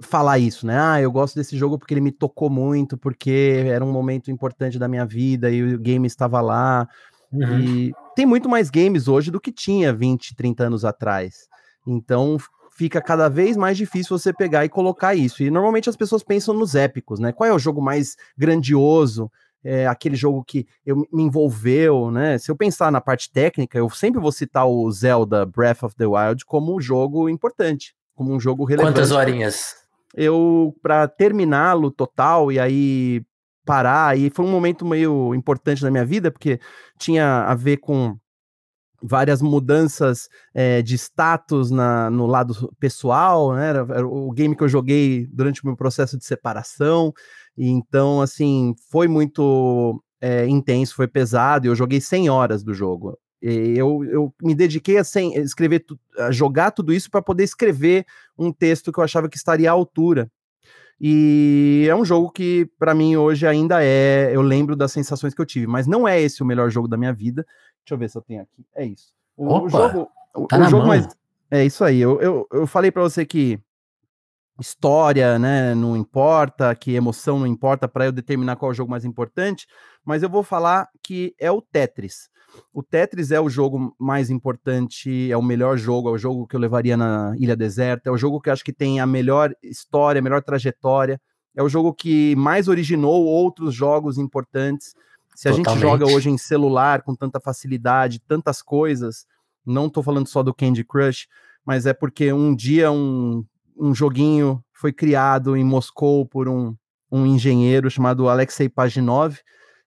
S2: falar isso, né? Ah, eu gosto desse jogo porque ele me tocou muito, porque era um momento importante da minha vida e o game estava lá. Uhum. E tem muito mais games hoje do que tinha 20, 30 anos atrás. Então fica cada vez mais difícil você pegar e colocar isso. E normalmente as pessoas pensam nos épicos, né? Qual é o jogo mais grandioso? É, aquele jogo que eu, me envolveu, né? Se eu pensar na parte técnica, eu sempre vou citar o Zelda Breath of the Wild como um jogo importante, como um jogo relevante.
S1: Quantas horinhas?
S2: Eu, para terminá-lo total e aí parar, e foi um momento meio importante na minha vida, porque tinha a ver com várias mudanças é, de status na, no lado pessoal, né? Era, era, o game que eu joguei durante o meu processo de separação, e então, assim, foi muito é, intenso, foi pesado, eu joguei 100 horas do jogo. Eu, eu me dediquei a, 100, escrever, a jogar tudo isso para poder escrever um texto que eu achava que estaria à altura. E é um jogo que, para mim, hoje ainda é. Eu lembro das sensações que eu tive, mas não é esse o melhor jogo da minha vida. Deixa eu ver se eu tenho aqui. É isso.
S1: O, Opa,
S2: o jogo.
S1: Tá o, jogo mais.
S2: É isso aí. Eu, eu, eu falei para você que história, né, não importa, que emoção não importa para eu determinar qual é o jogo mais importante, mas eu vou falar que é o Tetris. O Tetris é o jogo mais importante, é o melhor jogo, é o jogo que eu levaria na Ilha Deserta, é o jogo que eu acho que tem a melhor história, a melhor trajetória, é o jogo que mais originou outros jogos importantes. Se a Totalmente. gente joga hoje em celular com tanta facilidade, tantas coisas, não estou falando só do Candy Crush, mas é porque um dia um, um joguinho foi criado em Moscou por um, um engenheiro chamado Alexei Paginov,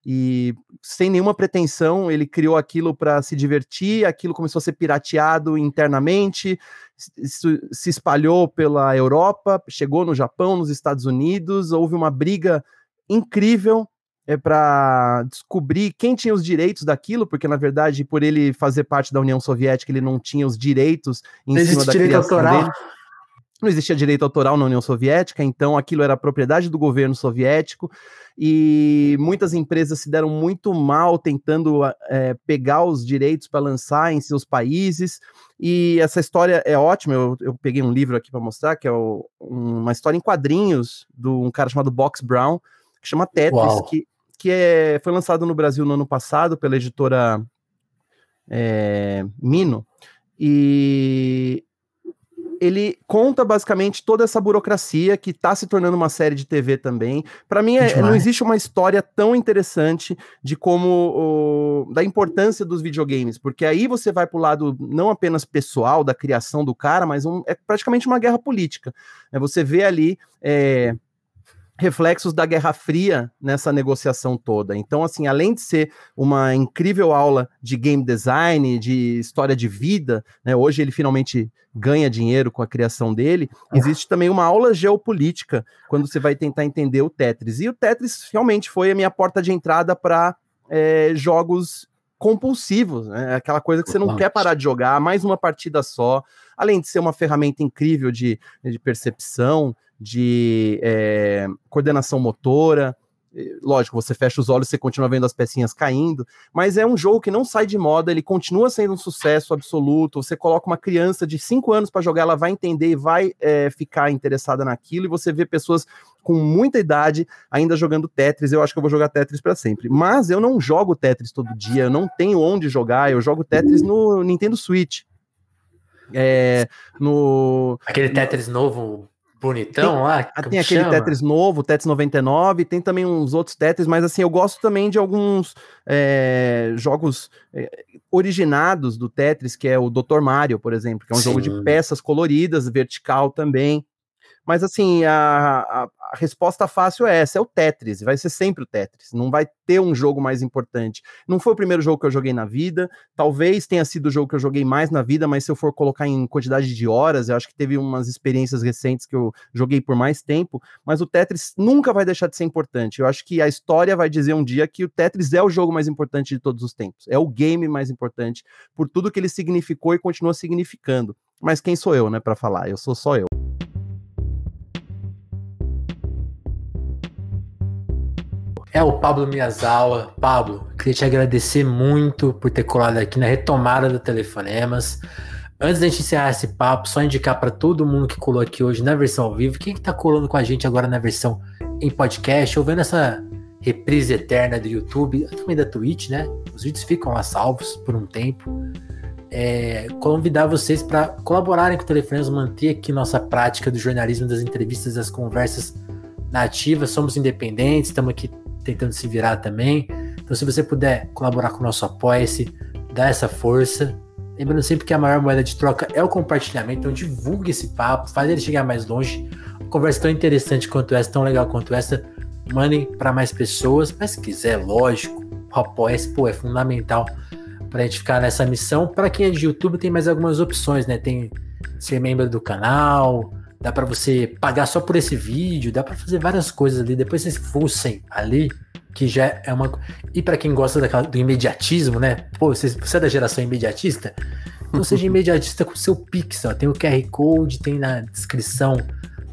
S2: e sem nenhuma pretensão, ele criou aquilo para se divertir, aquilo começou a ser pirateado internamente, se espalhou pela Europa, chegou no Japão, nos Estados Unidos, houve uma briga incrível é para descobrir quem tinha os direitos daquilo, porque na verdade, por ele fazer parte da União Soviética, ele não tinha os direitos em não cima da direito autoral. dele. Não existia direito autoral na União Soviética, então aquilo era propriedade do governo soviético e muitas empresas se deram muito mal tentando é, pegar os direitos para lançar em seus países. E essa história é ótima. Eu, eu peguei um livro aqui para mostrar, que é o, uma história em quadrinhos de um cara chamado Box Brown, que chama Tetris, que, que é, foi lançado no Brasil no ano passado pela editora é, Mino. E ele conta basicamente toda essa burocracia que está se tornando uma série de TV também. Para mim, é, não existe uma história tão interessante de como o, da importância dos videogames, porque aí você vai para o lado não apenas pessoal da criação do cara, mas um, é praticamente uma guerra política. É, você vê ali é, reflexos da Guerra Fria nessa negociação toda. Então, assim, além de ser uma incrível aula de game design, de história de vida, né, hoje ele finalmente ganha dinheiro com a criação dele, existe também uma aula geopolítica quando você vai tentar entender o Tetris. E o Tetris realmente foi a minha porta de entrada para é, jogos compulsivos, né? aquela coisa que você não quer parar de jogar, mais uma partida só, além de ser uma ferramenta incrível de, de percepção, de é, coordenação motora. Lógico, você fecha os olhos, você continua vendo as pecinhas caindo, mas é um jogo que não sai de moda, ele continua sendo um sucesso absoluto. Você coloca uma criança de 5 anos para jogar, ela vai entender e vai é, ficar interessada naquilo, e você vê pessoas com muita idade ainda jogando Tetris. Eu acho que eu vou jogar Tetris para sempre. Mas eu não jogo Tetris todo dia, eu não tenho onde jogar, eu jogo Tetris no Nintendo Switch. É, no
S1: aquele Tetris novo bonitão
S2: tem,
S1: lá.
S2: Tem aquele chama? Tetris novo, Tetris 99, tem também uns outros Tetris, mas assim, eu gosto também de alguns é, jogos é, originados do Tetris, que é o Dr. Mario, por exemplo, que é um Sim. jogo de peças coloridas, vertical também. Mas assim, a, a, a, resposta fácil é essa, é o Tetris, vai ser sempre o Tetris, não vai ter um jogo mais importante. Não foi o primeiro jogo que eu joguei na vida, talvez tenha sido o jogo que eu joguei mais na vida, mas se eu for colocar em quantidade de horas, eu acho que teve umas experiências recentes que eu joguei por mais tempo, mas o Tetris nunca vai deixar de ser importante. Eu acho que a história vai dizer um dia que o Tetris é o jogo mais importante de todos os tempos, é o game mais importante por tudo que ele significou e continua significando. Mas quem sou eu, né, para falar? Eu sou só eu.
S1: É o Pablo Miyazawa. Pablo, queria te agradecer muito por ter colado aqui na retomada do Telefonemas. Antes da gente encerrar esse papo, só indicar para todo mundo que colou aqui hoje na versão ao vivo, quem que tá colando com a gente agora na versão em podcast, ou vendo essa reprise eterna do YouTube, também da Twitch, né? Os vídeos ficam lá salvos por um tempo. É, convidar vocês para colaborarem com o Telefonemas, manter aqui nossa prática do jornalismo, das entrevistas, das conversas nativas. Somos independentes, estamos aqui tentando se virar também. Então, se você puder colaborar com o nosso apoia-se, dá essa força. Lembrando sempre que a maior moeda de troca é o compartilhamento, então divulgue esse papo, faz ele chegar mais longe. Uma conversa tão interessante quanto essa, tão legal quanto essa, mandem para mais pessoas, mas se quiser, lógico, o apoia-se, pô, é fundamental para a gente ficar nessa missão. Para quem é de YouTube, tem mais algumas opções, né? Tem ser membro do canal, dá para você pagar só por esse vídeo, dá para fazer várias coisas ali. Depois vocês fussem ali, que já é uma. E para quem gosta daquela, do imediatismo, né? Pô, você, você é da geração imediatista? Então seja imediatista com o seu Pix, ó. Tem o QR Code, tem na descrição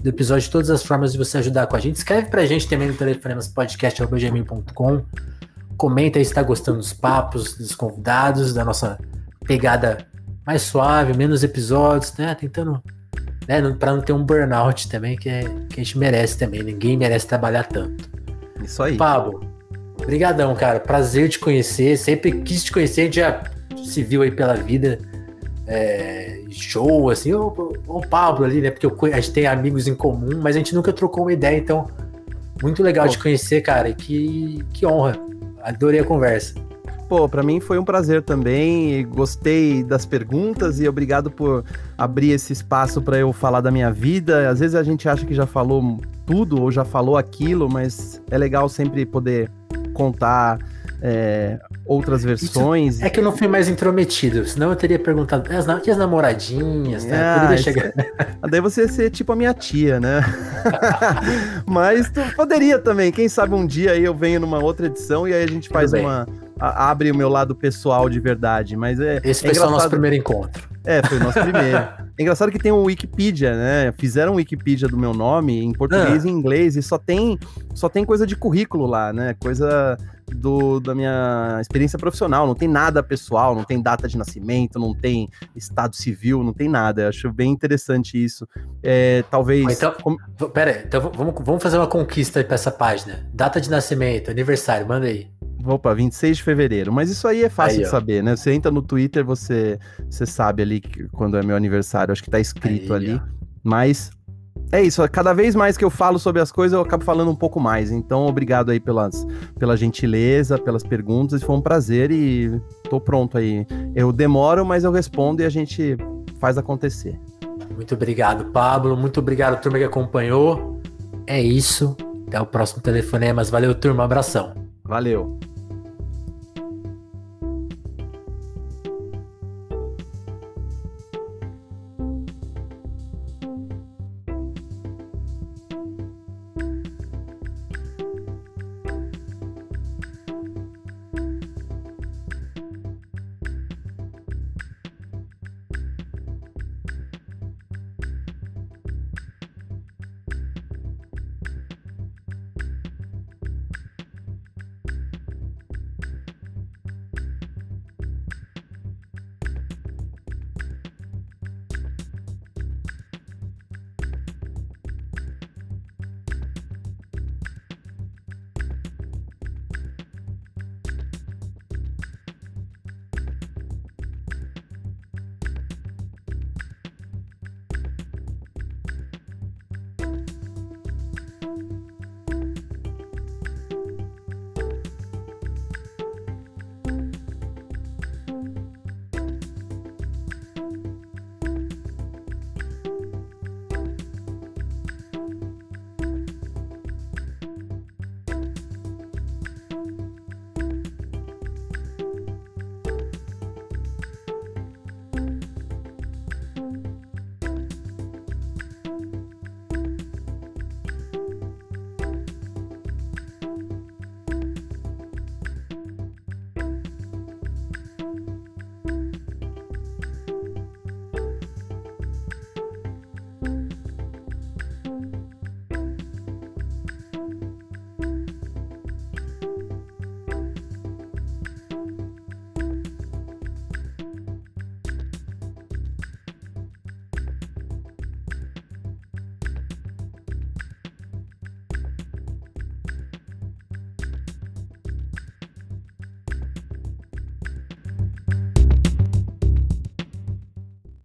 S1: do episódio todas as formas de você ajudar com a gente. Escreve pra gente também no telefonemaspodcast.gmail.com. Comenta aí se tá gostando dos papos, dos convidados, da nossa pegada mais suave, menos episódios, né? Tentando né? Para não ter um burnout também, que, é, que a gente merece também. Ninguém merece trabalhar tanto.
S2: Isso aí.
S1: Pablo, brigadão, cara. Prazer te conhecer. Sempre quis te conhecer. A gente já se viu aí pela vida. É, show, assim, o, o Pablo ali, né? Porque eu, a gente tem amigos em comum, mas a gente nunca trocou uma ideia, então muito legal Pô. te conhecer, cara. Que, que honra. Adorei a conversa.
S2: Pô, para mim foi um prazer também. Gostei das perguntas e obrigado por abrir esse espaço para eu falar da minha vida. Às vezes a gente acha que já falou tudo ou já falou aquilo, mas é legal sempre poder contar é, outras versões.
S1: Isso é que eu não fui mais intrometido, senão eu teria perguntado as, e as namoradinhas, né? Ah, poderia chegar...
S2: É... Daí você ia ser tipo a minha tia, né? Mas tu poderia também, quem sabe um dia aí eu venho numa outra edição e aí a gente faz uma a, abre o meu lado pessoal de verdade, mas é
S1: Esse
S2: é
S1: foi só o nosso primeiro encontro.
S2: É, foi o nosso primeiro. é engraçado que tem o Wikipedia, né? Fizeram o Wikipedia do meu nome em português ah. e em inglês e só tem só tem coisa de currículo lá, né? Coisa do, da minha experiência profissional, não tem nada pessoal, não tem data de nascimento, não tem estado civil, não tem nada. Eu acho bem interessante isso. É, talvez.
S1: Então, pera aí, então vamos, vamos fazer uma conquista pra essa página. Data de nascimento, aniversário, manda aí.
S2: Opa, 26 de fevereiro. Mas isso aí é fácil aí, de saber, né? Você entra no Twitter, você, você sabe ali quando é meu aniversário. Acho que tá escrito aí, ali. Ó. Mas é isso, cada vez mais que eu falo sobre as coisas, eu acabo falando um pouco mais. Então, obrigado aí pelas, pela gentileza, pelas perguntas, foi um prazer e tô pronto aí. Eu demoro, mas eu respondo e a gente faz acontecer.
S1: Muito obrigado, Pablo. Muito obrigado, turma que acompanhou. É isso. Até o próximo telefonemas. Valeu, turma. abração.
S2: Valeu.